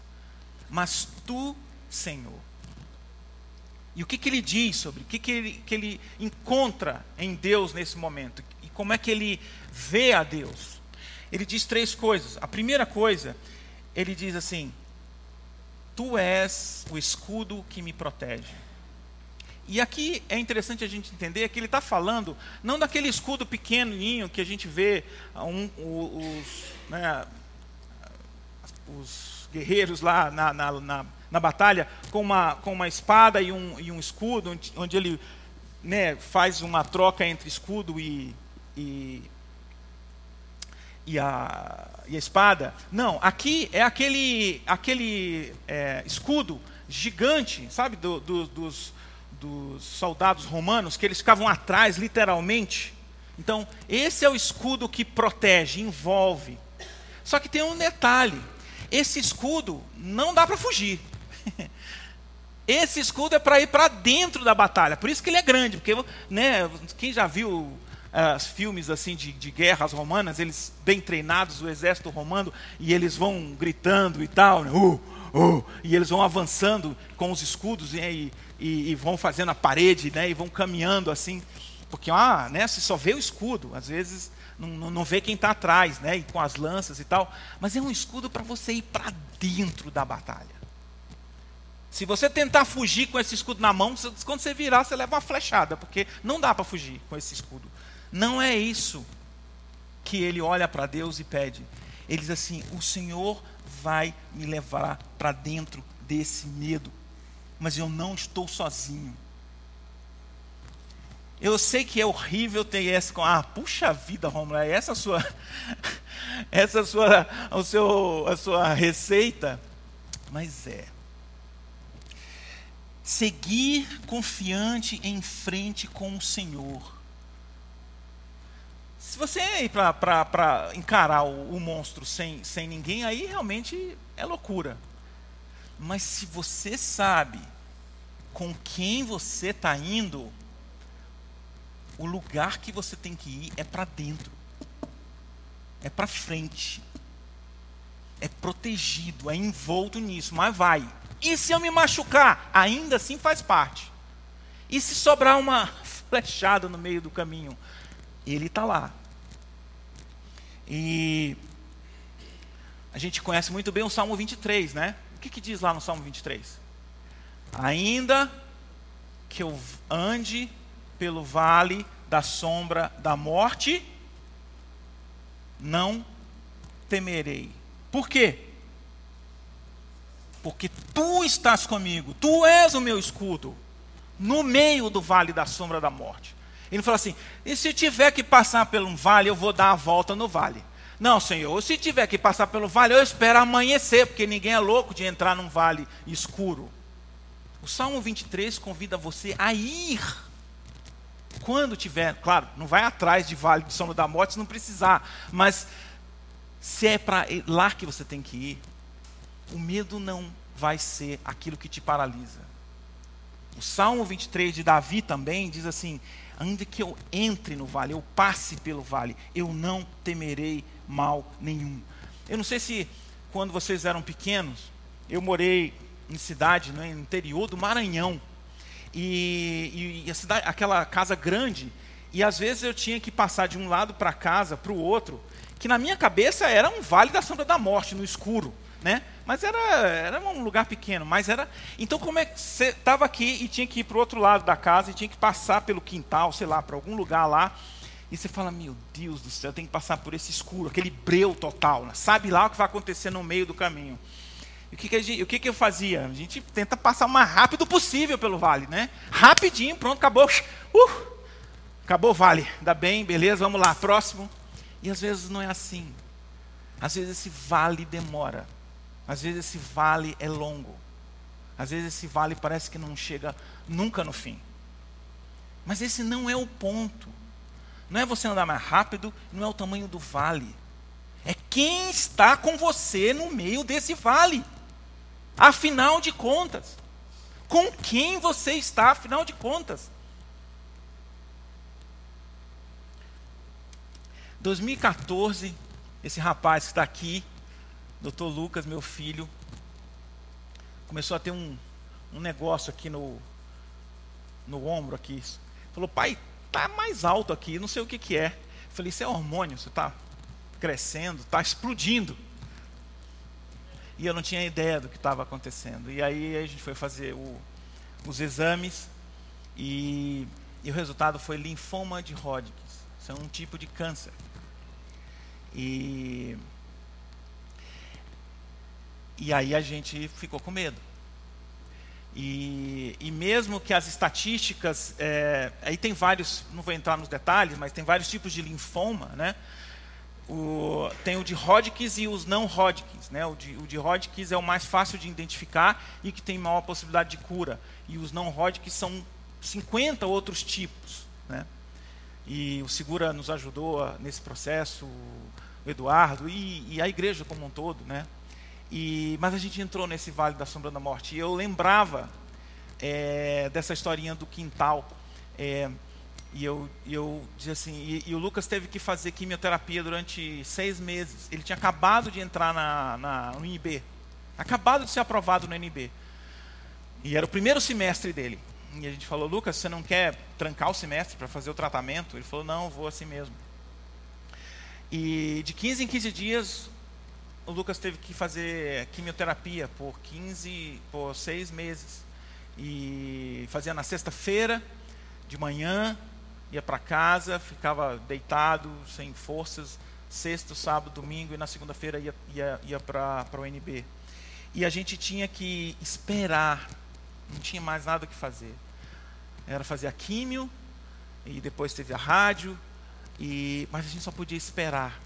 Mas tu, Senhor. E o que, que ele diz sobre, o que, que, ele, que ele encontra em Deus nesse momento? E como é que ele vê a Deus? Ele diz três coisas. A primeira coisa, ele diz assim: Tu és o escudo que me protege. E aqui é interessante a gente entender que ele está falando não daquele escudo pequenininho que a gente vê um, os, né, os, guerreiros lá na, na, na, na, batalha com uma, com uma espada e um, e um escudo, onde, onde ele né, faz uma troca entre escudo e, e, e, a, e a espada. Não, aqui é aquele, aquele é, escudo gigante, sabe, do, do, dos dos soldados romanos, que eles ficavam atrás, literalmente. Então, esse é o escudo que protege, envolve. Só que tem um detalhe: esse escudo não dá para fugir. Esse escudo é para ir para dentro da batalha. Por isso que ele é grande, porque né, quem já viu uh, filmes assim de, de, guerras romanas, eles bem treinados, o exército romano, e eles vão gritando e tal, né, uh, uh, e eles vão avançando com os escudos e, e, e, vão fazendo a parede, né, e vão caminhando assim, porque ah, né, só vê o escudo, às vezes não, não, não vê quem está atrás, né, e com as lanças e tal, mas é um escudo para você ir para dentro da batalha. Se você tentar fugir com esse escudo na mão, quando você virar, você leva uma flechada, porque não dá para fugir com esse escudo. Não é isso que ele olha para Deus e pede. Ele diz assim: O Senhor vai me levar para dentro desse medo, mas eu não estou sozinho. Eu sei que é horrível ter essa com ah, puxa vida, Romulo, é essa sua essa sua o seu a sua receita, mas é seguir confiante em frente com o Senhor. Se você ir para encarar o, o monstro sem, sem ninguém, aí realmente é loucura. Mas se você sabe com quem você está indo, o lugar que você tem que ir é para dentro, é para frente, é protegido, é envolto nisso, mas vai. E se eu me machucar? Ainda assim faz parte. E se sobrar uma flechada no meio do caminho? Ele está lá. E a gente conhece muito bem o Salmo 23, né? O que, que diz lá no Salmo 23? Ainda que eu ande pelo vale da sombra da morte, não temerei. Por quê? Porque tu estás comigo, tu és o meu escudo, no meio do vale da sombra da morte. Ele falou assim: e se tiver que passar por um vale, eu vou dar a volta no vale. Não, Senhor, se tiver que passar pelo vale, eu espero amanhecer, porque ninguém é louco de entrar num vale escuro. O Salmo 23 convida você a ir. Quando tiver, claro, não vai atrás de vale de sombra da morte se não precisar, mas se é para lá que você tem que ir, o medo não vai ser aquilo que te paralisa. O Salmo 23 de Davi também diz assim: ainda que eu entre no vale, eu passe pelo vale, eu não temerei mal nenhum. Eu não sei se quando vocês eram pequenos, eu morei em cidade, no interior do Maranhão, e, e cidade, aquela casa grande, e às vezes eu tinha que passar de um lado para casa para o outro, que na minha cabeça era um vale da sombra da morte, no escuro, né? Mas era, era um lugar pequeno, mas era. Então, como é que você estava aqui e tinha que ir para o outro lado da casa e tinha que passar pelo quintal, sei lá, para algum lugar lá. E você fala, meu Deus do céu, tem que passar por esse escuro, aquele breu total. Né? Sabe lá o que vai acontecer no meio do caminho. E o que, que, gente, o que, que eu fazia? A gente tenta passar o mais rápido possível pelo vale, né? Rapidinho, pronto, acabou. Uh, acabou o vale. Dá bem, beleza, vamos lá, próximo. E às vezes não é assim. Às vezes esse vale demora. Às vezes esse vale é longo. Às vezes esse vale parece que não chega nunca no fim. Mas esse não é o ponto. Não é você andar mais rápido, não é o tamanho do vale. É quem está com você no meio desse vale. Afinal de contas, com quem você está, afinal de contas? 2014, esse rapaz que está aqui, Dr. Lucas, meu filho, começou a ter um, um negócio aqui no, no ombro aqui. Falou, pai, tá mais alto aqui, não sei o que, que é. Falei, isso é hormônio, você está crescendo, está explodindo. E eu não tinha ideia do que estava acontecendo. E aí a gente foi fazer o, os exames e, e, o resultado foi linfoma de Hodgkin. Isso é um tipo de câncer. E, e aí a gente ficou com medo. E, e mesmo que as estatísticas, é, aí tem vários, não vou entrar nos detalhes, mas tem vários tipos de linfoma, né? O, tem o de Hodgkins e os não Hodgkins. Né? O, de, o de Hodgkins é o mais fácil de identificar e que tem maior possibilidade de cura. E os não Hodgkins são 50 outros tipos. Né? E o Segura nos ajudou nesse processo, o Eduardo e, e, a igreja como um todo. Né? E, mas a gente entrou nesse vale da sombra da morte. E eu lembrava é, dessa historinha do quintal. É, e eu, eu dizia assim, e, e, o Lucas teve que fazer quimioterapia durante seis meses. Ele tinha acabado de entrar na, na, no INB. Acabado de ser aprovado no NB. E era o primeiro semestre dele. E a gente falou, Lucas, você não quer trancar o semestre para fazer o tratamento? Ele falou, não, vou assim mesmo. E de 15 em 15 dias, o Lucas teve que fazer quimioterapia por 15, por seis meses. E fazia na sexta-feira, de manhã, ia para casa, ficava deitado, sem forças, sexto, sábado, domingo, e na segunda-feira ia, ia, ia para o NB. E a gente tinha que esperar, não tinha mais nada que fazer. Era fazer a químio, e depois teve a rádio, e, mas a gente só podia esperar.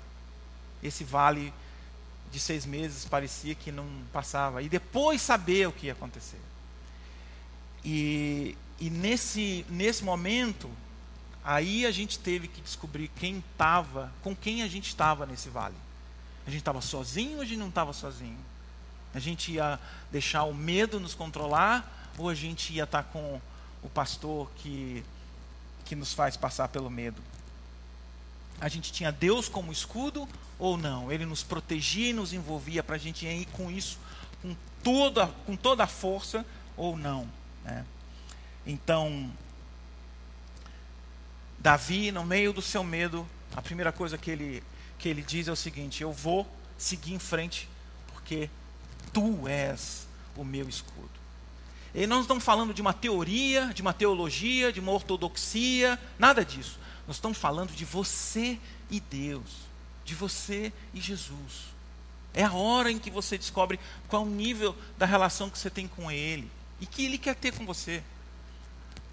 Esse vale de seis meses parecia que não passava. E depois saber o que ia acontecer. E, e nesse, nesse momento, Aí a gente teve que descobrir quem estava, com quem a gente estava nesse vale. A gente estava sozinho ou a gente não estava sozinho? A gente ia deixar o medo nos controlar ou a gente ia estar tá com o pastor que, que nos faz passar pelo medo? A gente tinha Deus como escudo ou não? Ele nos protegia e nos envolvia para a gente ir com isso com toda, com toda a força ou não? Né? Então, Davi, no meio do seu medo, a primeira coisa que ele, que ele diz é o seguinte: Eu vou seguir em frente, porque tu és o meu escudo. E nós não estamos falando de uma teoria, de uma teologia, de uma ortodoxia, nada disso. Nós estamos falando de você e Deus, de você e Jesus. É a hora em que você descobre qual o nível da relação que você tem com Ele e que Ele quer ter com você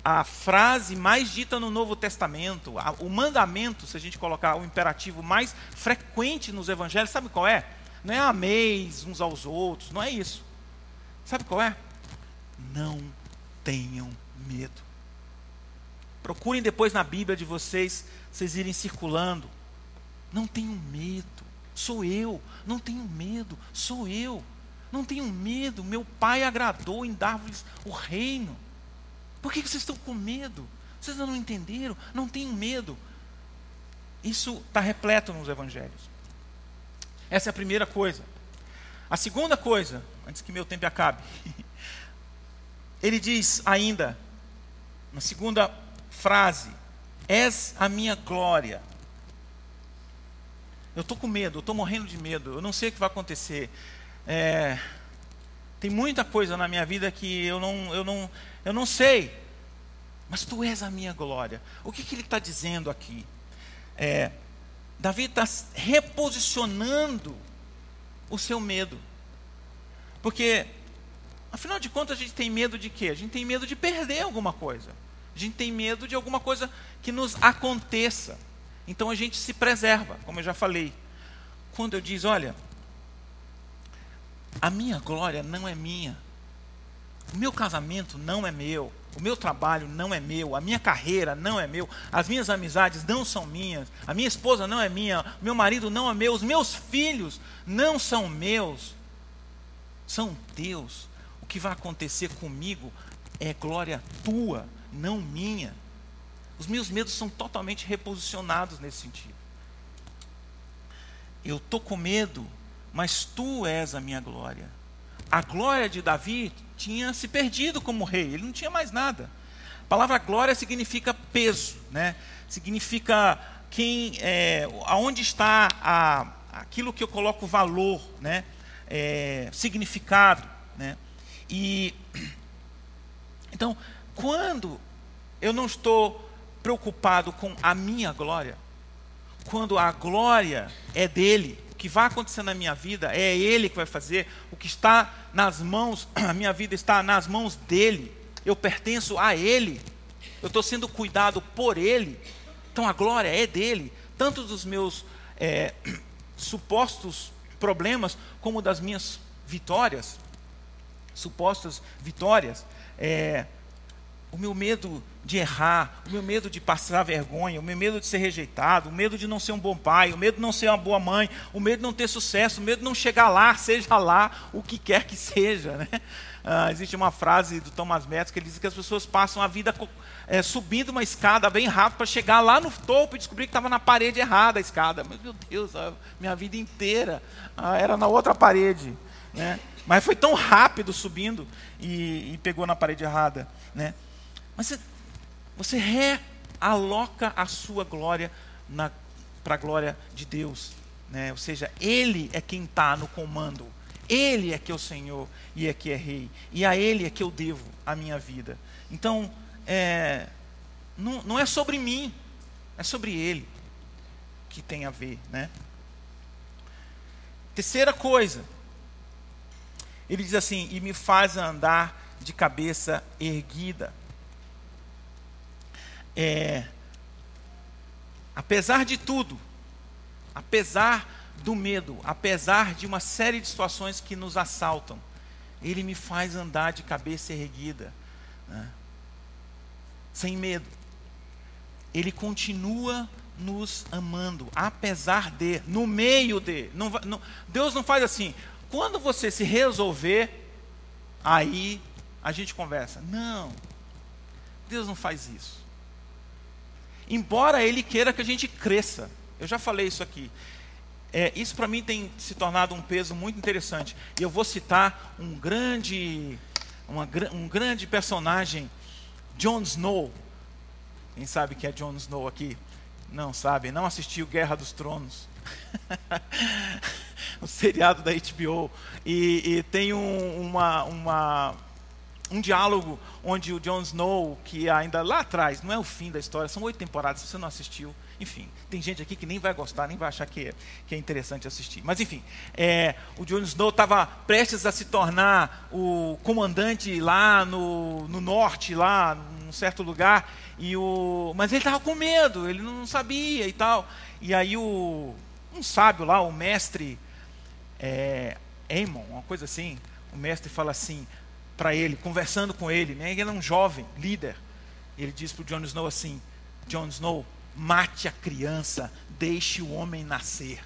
a frase mais dita no Novo Testamento, a, o mandamento, se a gente colocar o imperativo mais frequente nos evangelhos, sabe qual é? Não é ameis uns aos outros, não é isso. Sabe qual é? Não tenham medo. Procurem depois na Bíblia de vocês, vocês irem circulando. Não tenham medo, sou eu. Não tenham medo, sou eu. Não tenham medo, meu Pai agradou em dar-vos o reino. Por que vocês estão com medo? Vocês não entenderam? Não tenham medo. Isso está repleto nos evangelhos. Essa é a primeira coisa. A segunda coisa, antes que meu tempo acabe, ele diz ainda, na segunda frase: És a minha glória. Eu estou com medo, eu estou morrendo de medo, eu não sei o que vai acontecer. É, tem muita coisa na minha vida que eu não, eu não, eu não sei, mas tu és a minha glória. O que, que ele está dizendo aqui? É, Davi está reposicionando o seu medo. Porque, afinal de contas, a gente tem medo de quê? A gente tem medo de perder alguma coisa. A gente tem medo de alguma coisa que nos aconteça. Então a gente se preserva, como eu já falei. Quando eu diz, olha, a minha glória não é minha. O meu casamento não é meu. O meu trabalho não é meu, a minha carreira não é meu, as minhas amizades não são minhas, a minha esposa não é minha, meu marido não é meu, os meus filhos não são meus, são teus. O que vai acontecer comigo é glória tua, não minha. Os meus medos são totalmente reposicionados nesse sentido. Eu estou com medo, mas tu és a minha glória. A glória de Davi tinha se perdido como rei, ele não tinha mais nada. A palavra glória significa peso, né? significa quem, é, aonde está a, aquilo que eu coloco valor, né? É, significado. Né? E, então, quando eu não estou preocupado com a minha glória, quando a glória é dele, que vai acontecer na minha vida, é Ele que vai fazer, o que está nas mãos, a minha vida está nas mãos dEle, eu pertenço a Ele, eu estou sendo cuidado por Ele, então a glória é dEle, tanto dos meus é, supostos problemas, como das minhas vitórias, supostas vitórias. É, o meu medo de errar, o meu medo de passar vergonha, o meu medo de ser rejeitado, o medo de não ser um bom pai, o medo de não ser uma boa mãe, o medo de não ter sucesso, o medo de não chegar lá, seja lá o que quer que seja. Né? Ah, existe uma frase do Thomas Metz que ele diz que as pessoas passam a vida é, subindo uma escada bem rápido para chegar lá no topo e descobrir que estava na parede errada a escada. Mas, meu Deus, a minha vida inteira ah, era na outra parede. Né? Mas foi tão rápido subindo e, e pegou na parede errada. Né? Mas você, realoca a sua glória para a glória de Deus. Né? Ou seja, Ele é quem está no comando. Ele é que é o Senhor e é que é Rei. E a Ele é que eu devo a minha vida. Então, é, não, não é sobre mim, é sobre Ele que tem a ver. Né? Terceira coisa, ele diz assim: e me faz andar de cabeça erguida é, apesar de tudo, apesar do medo, apesar de uma série de situações que nos assaltam, Ele me faz andar de cabeça erguida, né? sem medo. Ele continua nos amando, apesar de, no meio de. Não, não, Deus não faz assim, quando você se resolver, aí a gente conversa. Não, Deus não faz isso embora Ele queira que a gente cresça. Eu já falei isso aqui. É, isso para mim tem se tornado um peso muito interessante. E eu vou citar um grande, uma, um grande personagem, Jon Snow. Quem sabe que é Jon Snow aqui? Não sabe, não assistiu Guerra dos Tronos. o seriado da HBO. E, e tem um, uma, uma um diálogo onde o Jon Snow, que ainda lá atrás, não é o fim da história, são oito temporadas, se você não assistiu, enfim, tem gente aqui que nem vai gostar, nem vai achar que é, que é interessante assistir. Mas enfim, é, o Jon Snow estava prestes a se tornar o comandante lá no, no norte, lá num certo lugar, e o, mas ele estava com medo, ele não sabia e tal. E aí o, um sábio lá, o mestre é, Aemon, uma coisa assim, o mestre fala assim, para ele, conversando com ele, né? ele era um jovem líder. Ele diz para o Jon Snow assim: Jon Snow, mate a criança, deixe o homem nascer.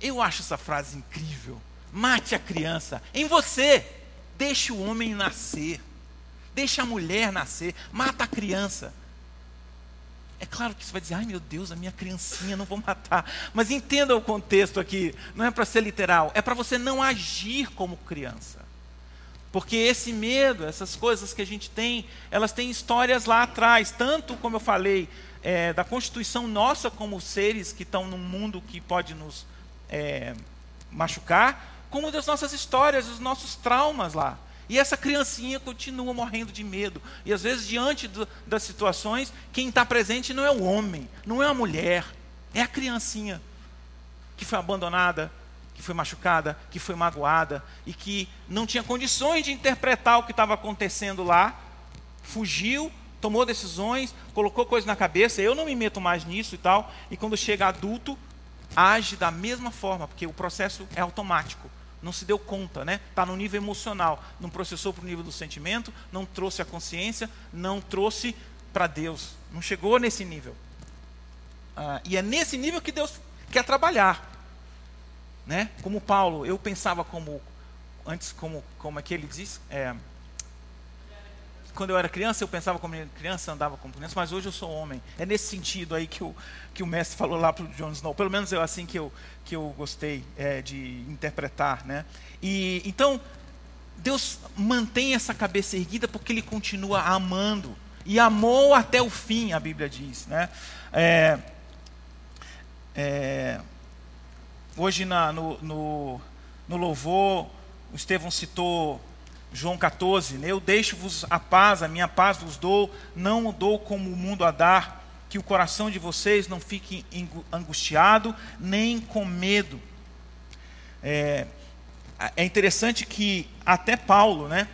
Eu acho essa frase incrível. Mate a criança em você, deixe o homem nascer, deixe a mulher nascer, mata a criança. É claro que você vai dizer, ai meu Deus, a minha criancinha, não vou matar. Mas entenda o contexto aqui, não é para ser literal, é para você não agir como criança. Porque esse medo, essas coisas que a gente tem, elas têm histórias lá atrás, tanto como eu falei, é, da constituição nossa como seres que estão num mundo que pode nos é, machucar, como das nossas histórias, dos nossos traumas lá. E essa criancinha continua morrendo de medo. E às vezes, diante do, das situações, quem está presente não é o homem, não é a mulher, é a criancinha que foi abandonada que foi machucada, que foi magoada e que não tinha condições de interpretar o que estava acontecendo lá, fugiu, tomou decisões, colocou coisas na cabeça, eu não me meto mais nisso e tal, e quando chega adulto, age da mesma forma, porque o processo é automático. Não se deu conta, né? Está no nível emocional, não processou para o nível do sentimento, não trouxe a consciência, não trouxe para Deus, não chegou nesse nível. Ah, e é nesse nível que Deus quer trabalhar, né? Como Paulo, eu pensava como antes como como é que ele diz, é, quando eu era criança, eu pensava como criança, andava como criança, mas hoje eu sou homem. É nesse sentido aí que o, que o mestre falou lá para o Jon Snow. Pelo menos é assim que eu, que eu gostei é, de interpretar. Né? E, então, Deus mantém essa cabeça erguida porque Ele continua amando. E amou até o fim, a Bíblia diz. Né? É, é, hoje na, no, no, no louvor, o Estevão citou João 14, né? eu deixo-vos a paz, a minha paz vos dou, não o dou como o mundo a dar, que o coração de vocês não fique angustiado, nem com medo. É, é interessante que até Paulo, né?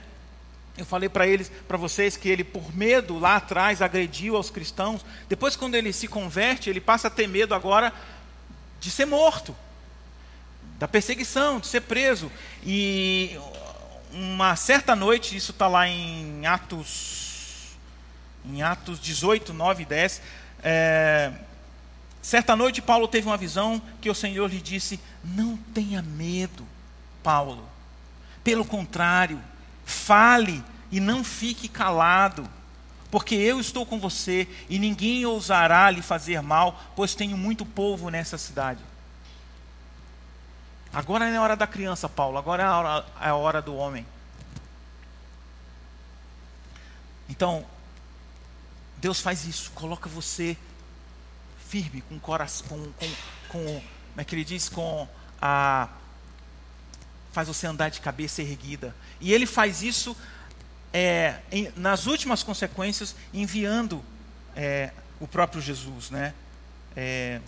Eu falei para eles, para vocês que ele por medo lá atrás agrediu aos cristãos. Depois quando ele se converte, ele passa a ter medo agora de ser morto, da perseguição, de ser preso. E uma certa noite, isso está lá em Atos, em Atos 18, 9 e 10. É, certa noite, Paulo teve uma visão que o Senhor lhe disse: Não tenha medo, Paulo. Pelo contrário, fale e não fique calado, porque eu estou com você e ninguém ousará lhe fazer mal, pois tenho muito povo nessa cidade. Agora não é a hora da criança, Paulo, agora é a hora, é a hora do homem. Então, Deus faz isso, coloca você firme, com coração, com, com, com, como é que ele diz, com a. faz você andar de cabeça erguida. E ele faz isso é, em, nas últimas consequências, enviando é, o próprio Jesus, né? É,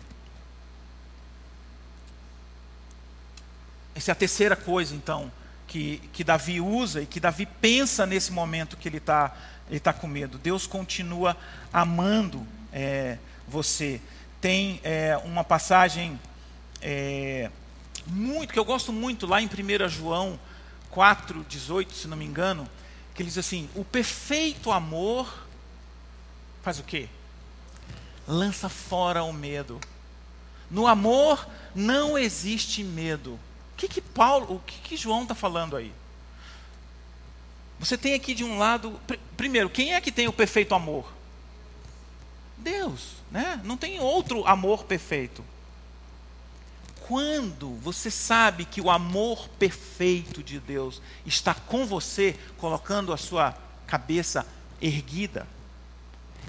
Essa é a terceira coisa, então, que, que Davi usa e que Davi pensa nesse momento que ele está ele tá com medo. Deus continua amando é, você. Tem é, uma passagem é, muito que eu gosto muito lá em 1 João 4, 18, se não me engano, que ele diz assim: o perfeito amor faz o quê? Lança fora o medo. No amor não existe medo que, que Paulo, o que, que João está falando aí? Você tem aqui de um lado, pr primeiro, quem é que tem o perfeito amor? Deus, né? Não tem outro amor perfeito. Quando você sabe que o amor perfeito de Deus está com você, colocando a sua cabeça erguida,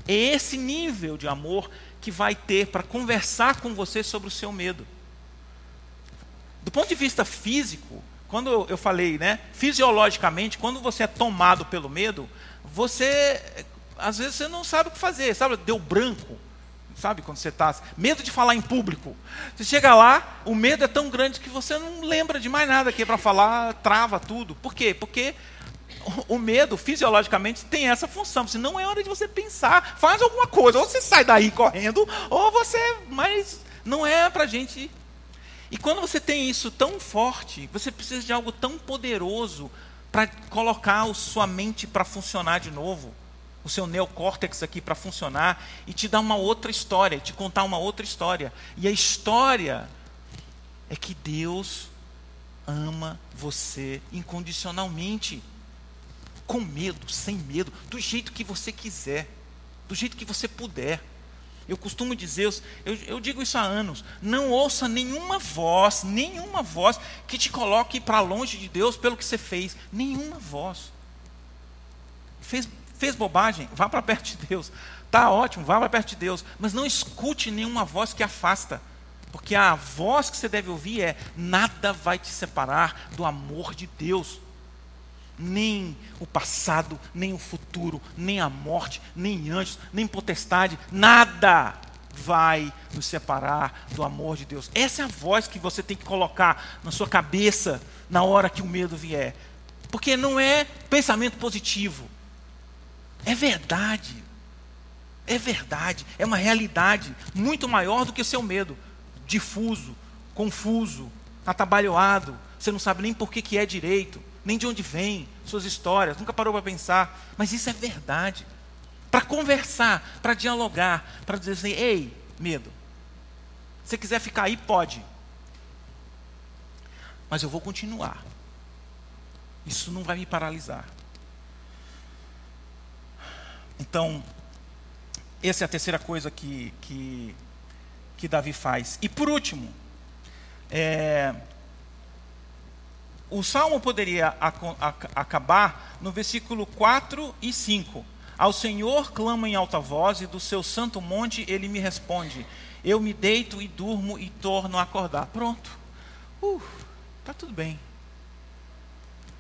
é esse nível de amor que vai ter para conversar com você sobre o seu medo. Do ponto de vista físico, quando eu falei, né, fisiologicamente, quando você é tomado pelo medo, você, às vezes, você não sabe o que fazer, sabe? Deu branco, sabe? Quando você está. Medo de falar em público. Você chega lá, o medo é tão grande que você não lembra de mais nada aqui para falar, trava tudo. Por quê? Porque o medo, fisiologicamente, tem essa função. Se não é hora de você pensar, faz alguma coisa. Ou você sai daí correndo, ou você. Mas não é para gente e quando você tem isso tão forte, você precisa de algo tão poderoso para colocar a sua mente para funcionar de novo, o seu neocórtex aqui para funcionar e te dar uma outra história, te contar uma outra história. E a história é que Deus ama você incondicionalmente, com medo, sem medo, do jeito que você quiser, do jeito que você puder. Eu costumo dizer, eu, eu digo isso há anos, não ouça nenhuma voz, nenhuma voz que te coloque para longe de Deus pelo que você fez. Nenhuma voz. Fez, fez bobagem? Vá para perto de Deus. Tá ótimo, vá para perto de Deus. Mas não escute nenhuma voz que afasta. Porque a voz que você deve ouvir é: nada vai te separar do amor de Deus nem o passado, nem o futuro, nem a morte, nem anjos, nem potestade, nada vai nos separar do amor de Deus. Essa é a voz que você tem que colocar na sua cabeça na hora que o medo vier. Porque não é pensamento positivo. É verdade. É verdade. É uma realidade muito maior do que o seu medo. Difuso, confuso, atabalhoado. Você não sabe nem por que, que é direito, nem de onde vem, suas histórias. Nunca parou para pensar. Mas isso é verdade para conversar, para dialogar, para dizer assim: ei, medo, se quiser ficar aí, pode, mas eu vou continuar. Isso não vai me paralisar. Então, essa é a terceira coisa que, que, que Davi faz. E por último, é, o salmo poderia ac ac acabar no versículo 4 e 5. Ao Senhor clamo em alta voz e do seu santo monte ele me responde. Eu me deito e durmo e torno a acordar. Pronto. Uh, tá tudo bem.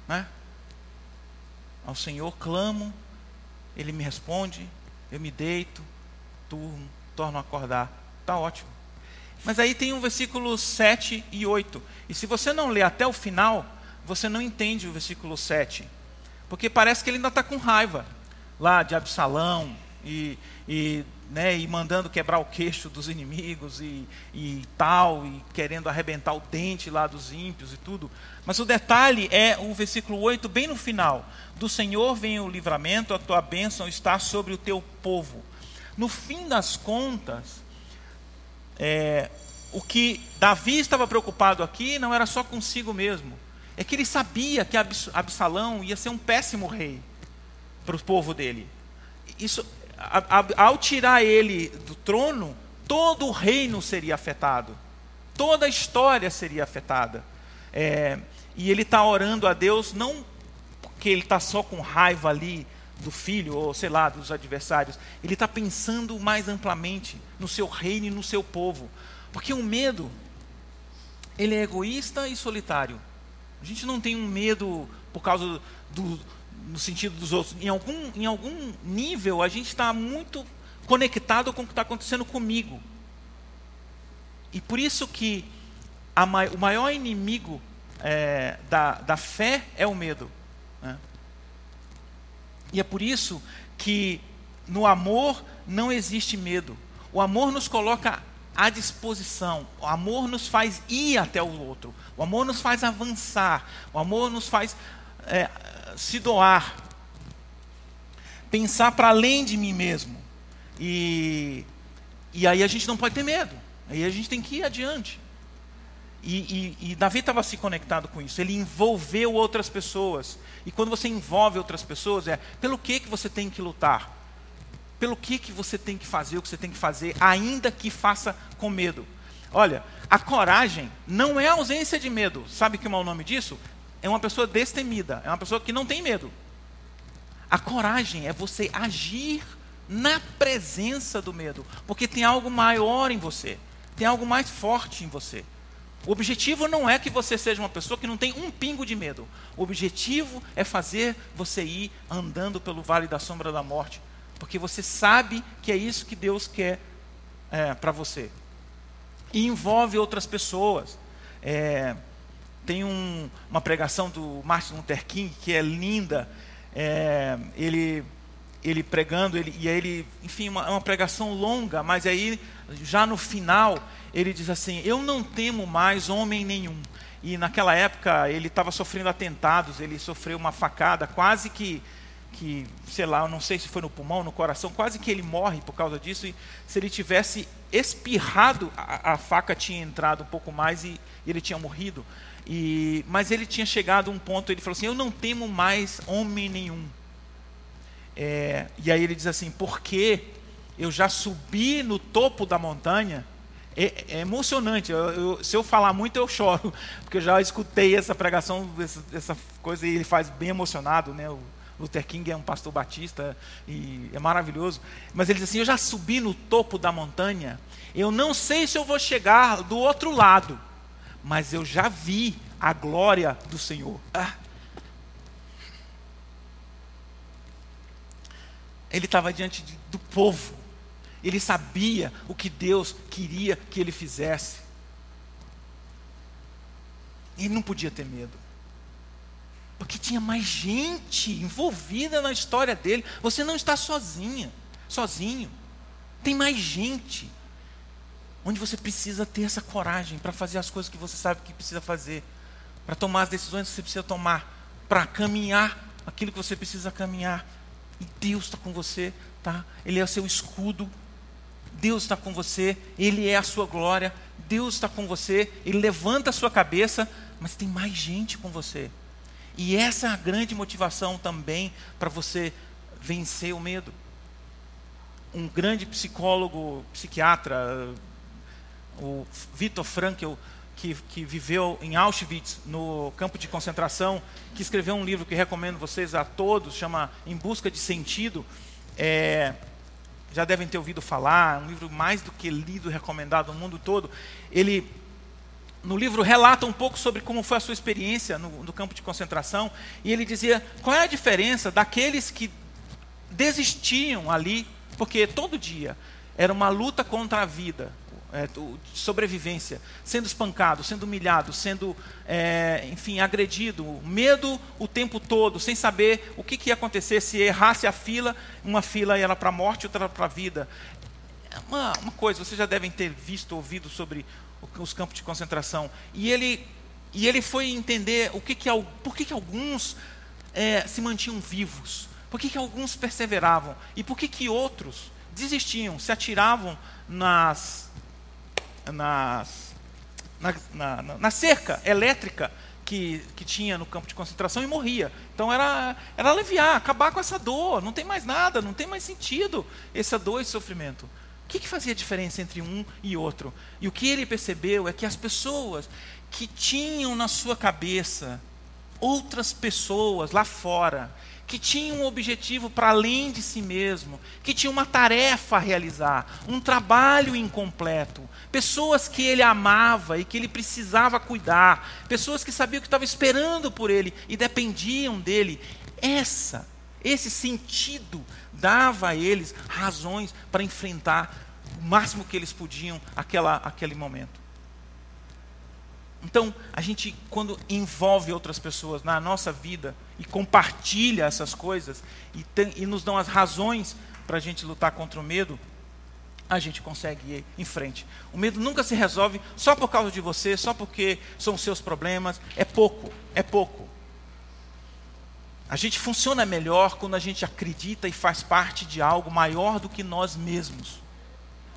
Né? Ao Senhor clamo, ele me responde, eu me deito, durmo, torno a acordar. Tá ótimo. Mas aí tem um versículo 7 e 8. E se você não ler até o final, você não entende o versículo 7. Porque parece que ele ainda está com raiva lá de Absalão e, e, né, e mandando quebrar o queixo dos inimigos e, e tal, e querendo arrebentar o dente lá dos ímpios e tudo. Mas o detalhe é o versículo 8, bem no final: Do Senhor vem o livramento, a tua bênção está sobre o teu povo. No fim das contas, é, o que Davi estava preocupado aqui não era só consigo mesmo, é que ele sabia que Absalão ia ser um péssimo rei para o povo dele. Isso, ao tirar ele do trono, todo o reino seria afetado, toda a história seria afetada. É, e ele está orando a Deus não porque ele está só com raiva ali do filho ou sei lá dos adversários. Ele está pensando mais amplamente no seu reino e no seu povo, porque o medo ele é egoísta e solitário. A gente não tem um medo por causa do, no sentido dos outros. Em algum, em algum nível, a gente está muito conectado com o que está acontecendo comigo. E por isso que a, o maior inimigo é, da, da fé é o medo. Né? E é por isso que no amor não existe medo. O amor nos coloca à disposição. O amor nos faz ir até o outro. O amor nos faz avançar. O amor nos faz é, se doar, pensar para além de mim mesmo. E, e aí a gente não pode ter medo, aí a gente tem que ir adiante. E, e, e Davi estava se conectado com isso, ele envolveu outras pessoas. E quando você envolve outras pessoas, é pelo que, que você tem que lutar, pelo que, que você tem que fazer o que você tem que fazer, ainda que faça com medo. Olha, a coragem não é ausência de medo. Sabe que é o nome disso? é uma pessoa destemida, é uma pessoa que não tem medo. A coragem é você agir na presença do medo, porque tem algo maior em você, tem algo mais forte em você. O objetivo não é que você seja uma pessoa que não tem um pingo de medo. O objetivo é fazer você ir andando pelo vale da sombra da morte, porque você sabe que é isso que Deus quer é, para você. E envolve outras pessoas. É, tem um, uma pregação do Martin Luther King que é linda. É, ele, ele pregando, ele, e aí ele, enfim, uma, uma pregação longa, mas aí, já no final, ele diz assim: Eu não temo mais homem nenhum. E naquela época ele estava sofrendo atentados, ele sofreu uma facada, quase que, que, sei lá, eu não sei se foi no pulmão, no coração, quase que ele morre por causa disso. E se ele tivesse espirrado, a, a faca tinha entrado um pouco mais e, e ele tinha morrido. E, mas ele tinha chegado a um ponto, ele falou assim: Eu não temo mais homem nenhum. É, e aí ele diz assim: Porque eu já subi no topo da montanha. É, é emocionante. Eu, eu, se eu falar muito, eu choro, porque eu já escutei essa pregação, essa, essa coisa, e ele faz bem emocionado, né? O Luther King é um pastor batista e é maravilhoso. Mas ele diz assim: Eu já subi no topo da montanha. Eu não sei se eu vou chegar do outro lado mas eu já vi a glória do Senhor. Ah. Ele estava diante de, do povo. Ele sabia o que Deus queria que ele fizesse. Ele não podia ter medo. Porque tinha mais gente envolvida na história dele. Você não está sozinha, sozinho. Tem mais gente. Onde você precisa ter essa coragem para fazer as coisas que você sabe que precisa fazer. Para tomar as decisões que você precisa tomar. Para caminhar aquilo que você precisa caminhar. E Deus está com você, tá? Ele é o seu escudo. Deus está com você, Ele é a sua glória. Deus está com você, Ele levanta a sua cabeça, mas tem mais gente com você. E essa é a grande motivação também para você vencer o medo. Um grande psicólogo, psiquiatra, o Viktor Frankl, que, que, viveu em Auschwitz, no campo de concentração, que escreveu um livro que recomendo vocês a todos, chama Em Busca de Sentido. É, já devem ter ouvido falar, um livro mais do que lido, recomendado no mundo todo. Ele no livro relata um pouco sobre como foi a sua experiência no, no, campo de concentração, e ele dizia qual é a diferença daqueles que desistiam ali, porque todo dia era uma luta contra a vida, é, sobrevivência, sendo espancado, sendo humilhado, sendo, é, enfim, agredido, medo o tempo todo, sem saber o que, que ia acontecer se errasse a fila, uma fila ia para a morte, outra para a vida. É uma, uma coisa, vocês já devem ter visto, ouvido sobre os campos de concentração. E ele, e ele foi entender o que que, por que, que alguns é, se mantinham vivos, por que, que alguns perseveravam e por que, que outros desistiam, se atiravam nas, nas, na, na, na cerca elétrica que, que, tinha no campo de concentração e morria. Então era, era aliviar, acabar com essa dor, não tem mais nada, não tem mais sentido essa dor e sofrimento que, que fazia diferença entre um e outro? E o que ele percebeu é que as pessoas que tinham na sua cabeça outras pessoas lá fora, que tinham um objetivo para além de si mesmo, que tinham uma tarefa a realizar, um trabalho incompleto, pessoas que ele amava e que ele precisava cuidar, pessoas que sabiam que estavam esperando por ele e dependiam dele. Essa, esse sentido dava a eles razões para enfrentar máximo que eles podiam aquela, aquele momento. Então, a gente, quando envolve outras pessoas na nossa vida e compartilha essas coisas e, tem, e nos dão as razões para a gente lutar contra o medo, a gente consegue ir em frente. O medo nunca se resolve só por causa de você, só porque são os seus problemas. É pouco, é pouco. A gente funciona melhor quando a gente acredita e faz parte de algo maior do que nós mesmos.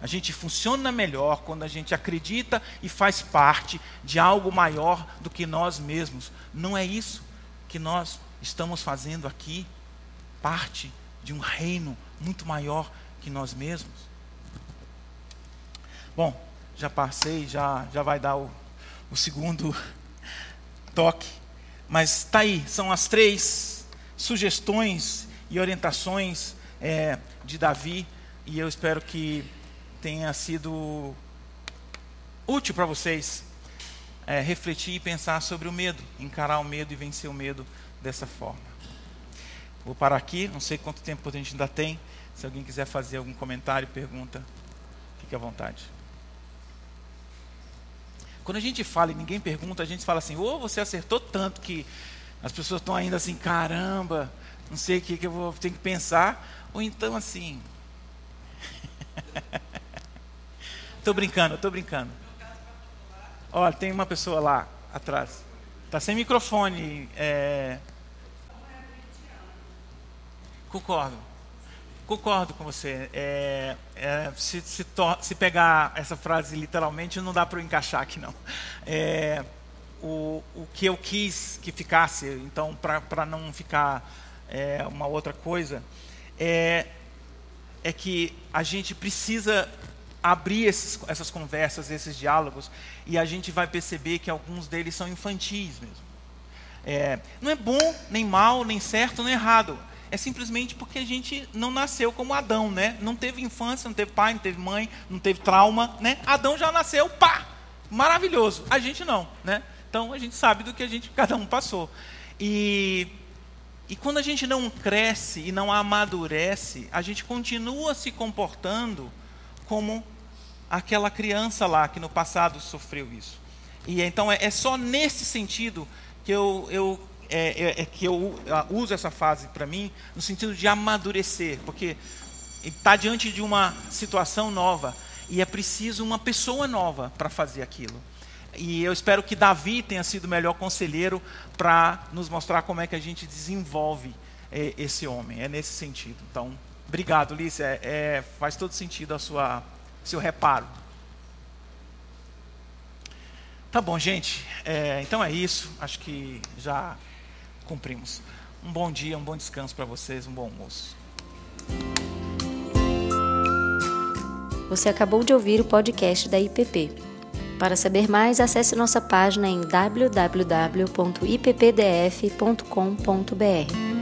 A gente funciona melhor quando a gente acredita e faz parte de algo maior do que nós mesmos. Não é isso que nós estamos fazendo aqui? Parte de um reino muito maior que nós mesmos? Bom, já passei, já, já vai dar o, o segundo toque. Mas está aí, são as três sugestões e orientações é, de Davi, e eu espero que tenha sido útil para vocês é, refletir e pensar sobre o medo, encarar o medo e vencer o medo dessa forma. Vou parar aqui, não sei quanto tempo a gente ainda tem. Se alguém quiser fazer algum comentário, pergunta, fique à vontade. Quando a gente fala e ninguém pergunta, a gente fala assim: ou oh, você acertou tanto que as pessoas estão ainda assim, caramba, não sei o que, que eu vou ter que pensar. Ou então assim. Estou brincando, estou brincando. Olha, tem uma pessoa lá atrás. Está sem microfone. É... Concordo. Concordo com você. É, é, se, se, se, pegar essa frase literalmente, não dá para encaixar aqui, não. É, o, o que eu quis que ficasse, então, para não ficar é, uma outra coisa, é, é que a gente precisa abrir esses, essas conversas, esses diálogos, e a gente vai perceber que alguns deles são infantis mesmo. É, não é bom, nem mal, nem certo, nem errado. É simplesmente porque a gente não nasceu como Adão, né? Não teve infância, não teve pai, não teve mãe, não teve trauma, né? Adão já nasceu, pá, maravilhoso. A gente não, né? Então a gente sabe do que a gente cada um passou. E e quando a gente não cresce e não amadurece, a gente continua se comportando como aquela criança lá que no passado sofreu isso. E então é, é só nesse sentido que eu, eu é, é, é que eu uso essa fase para mim no sentido de amadurecer, porque está diante de uma situação nova e é preciso uma pessoa nova para fazer aquilo. E eu espero que Davi tenha sido o melhor conselheiro para nos mostrar como é que a gente desenvolve é, esse homem. É nesse sentido. Então, obrigado, Lícia. É, é, faz todo sentido a sua seu reparo. Tá bom, gente. É, então é isso. Acho que já cumprimos. Um bom dia, um bom descanso para vocês, um bom almoço. Você acabou de ouvir o podcast da IPP. Para saber mais, acesse nossa página em www.ippdf.com.br.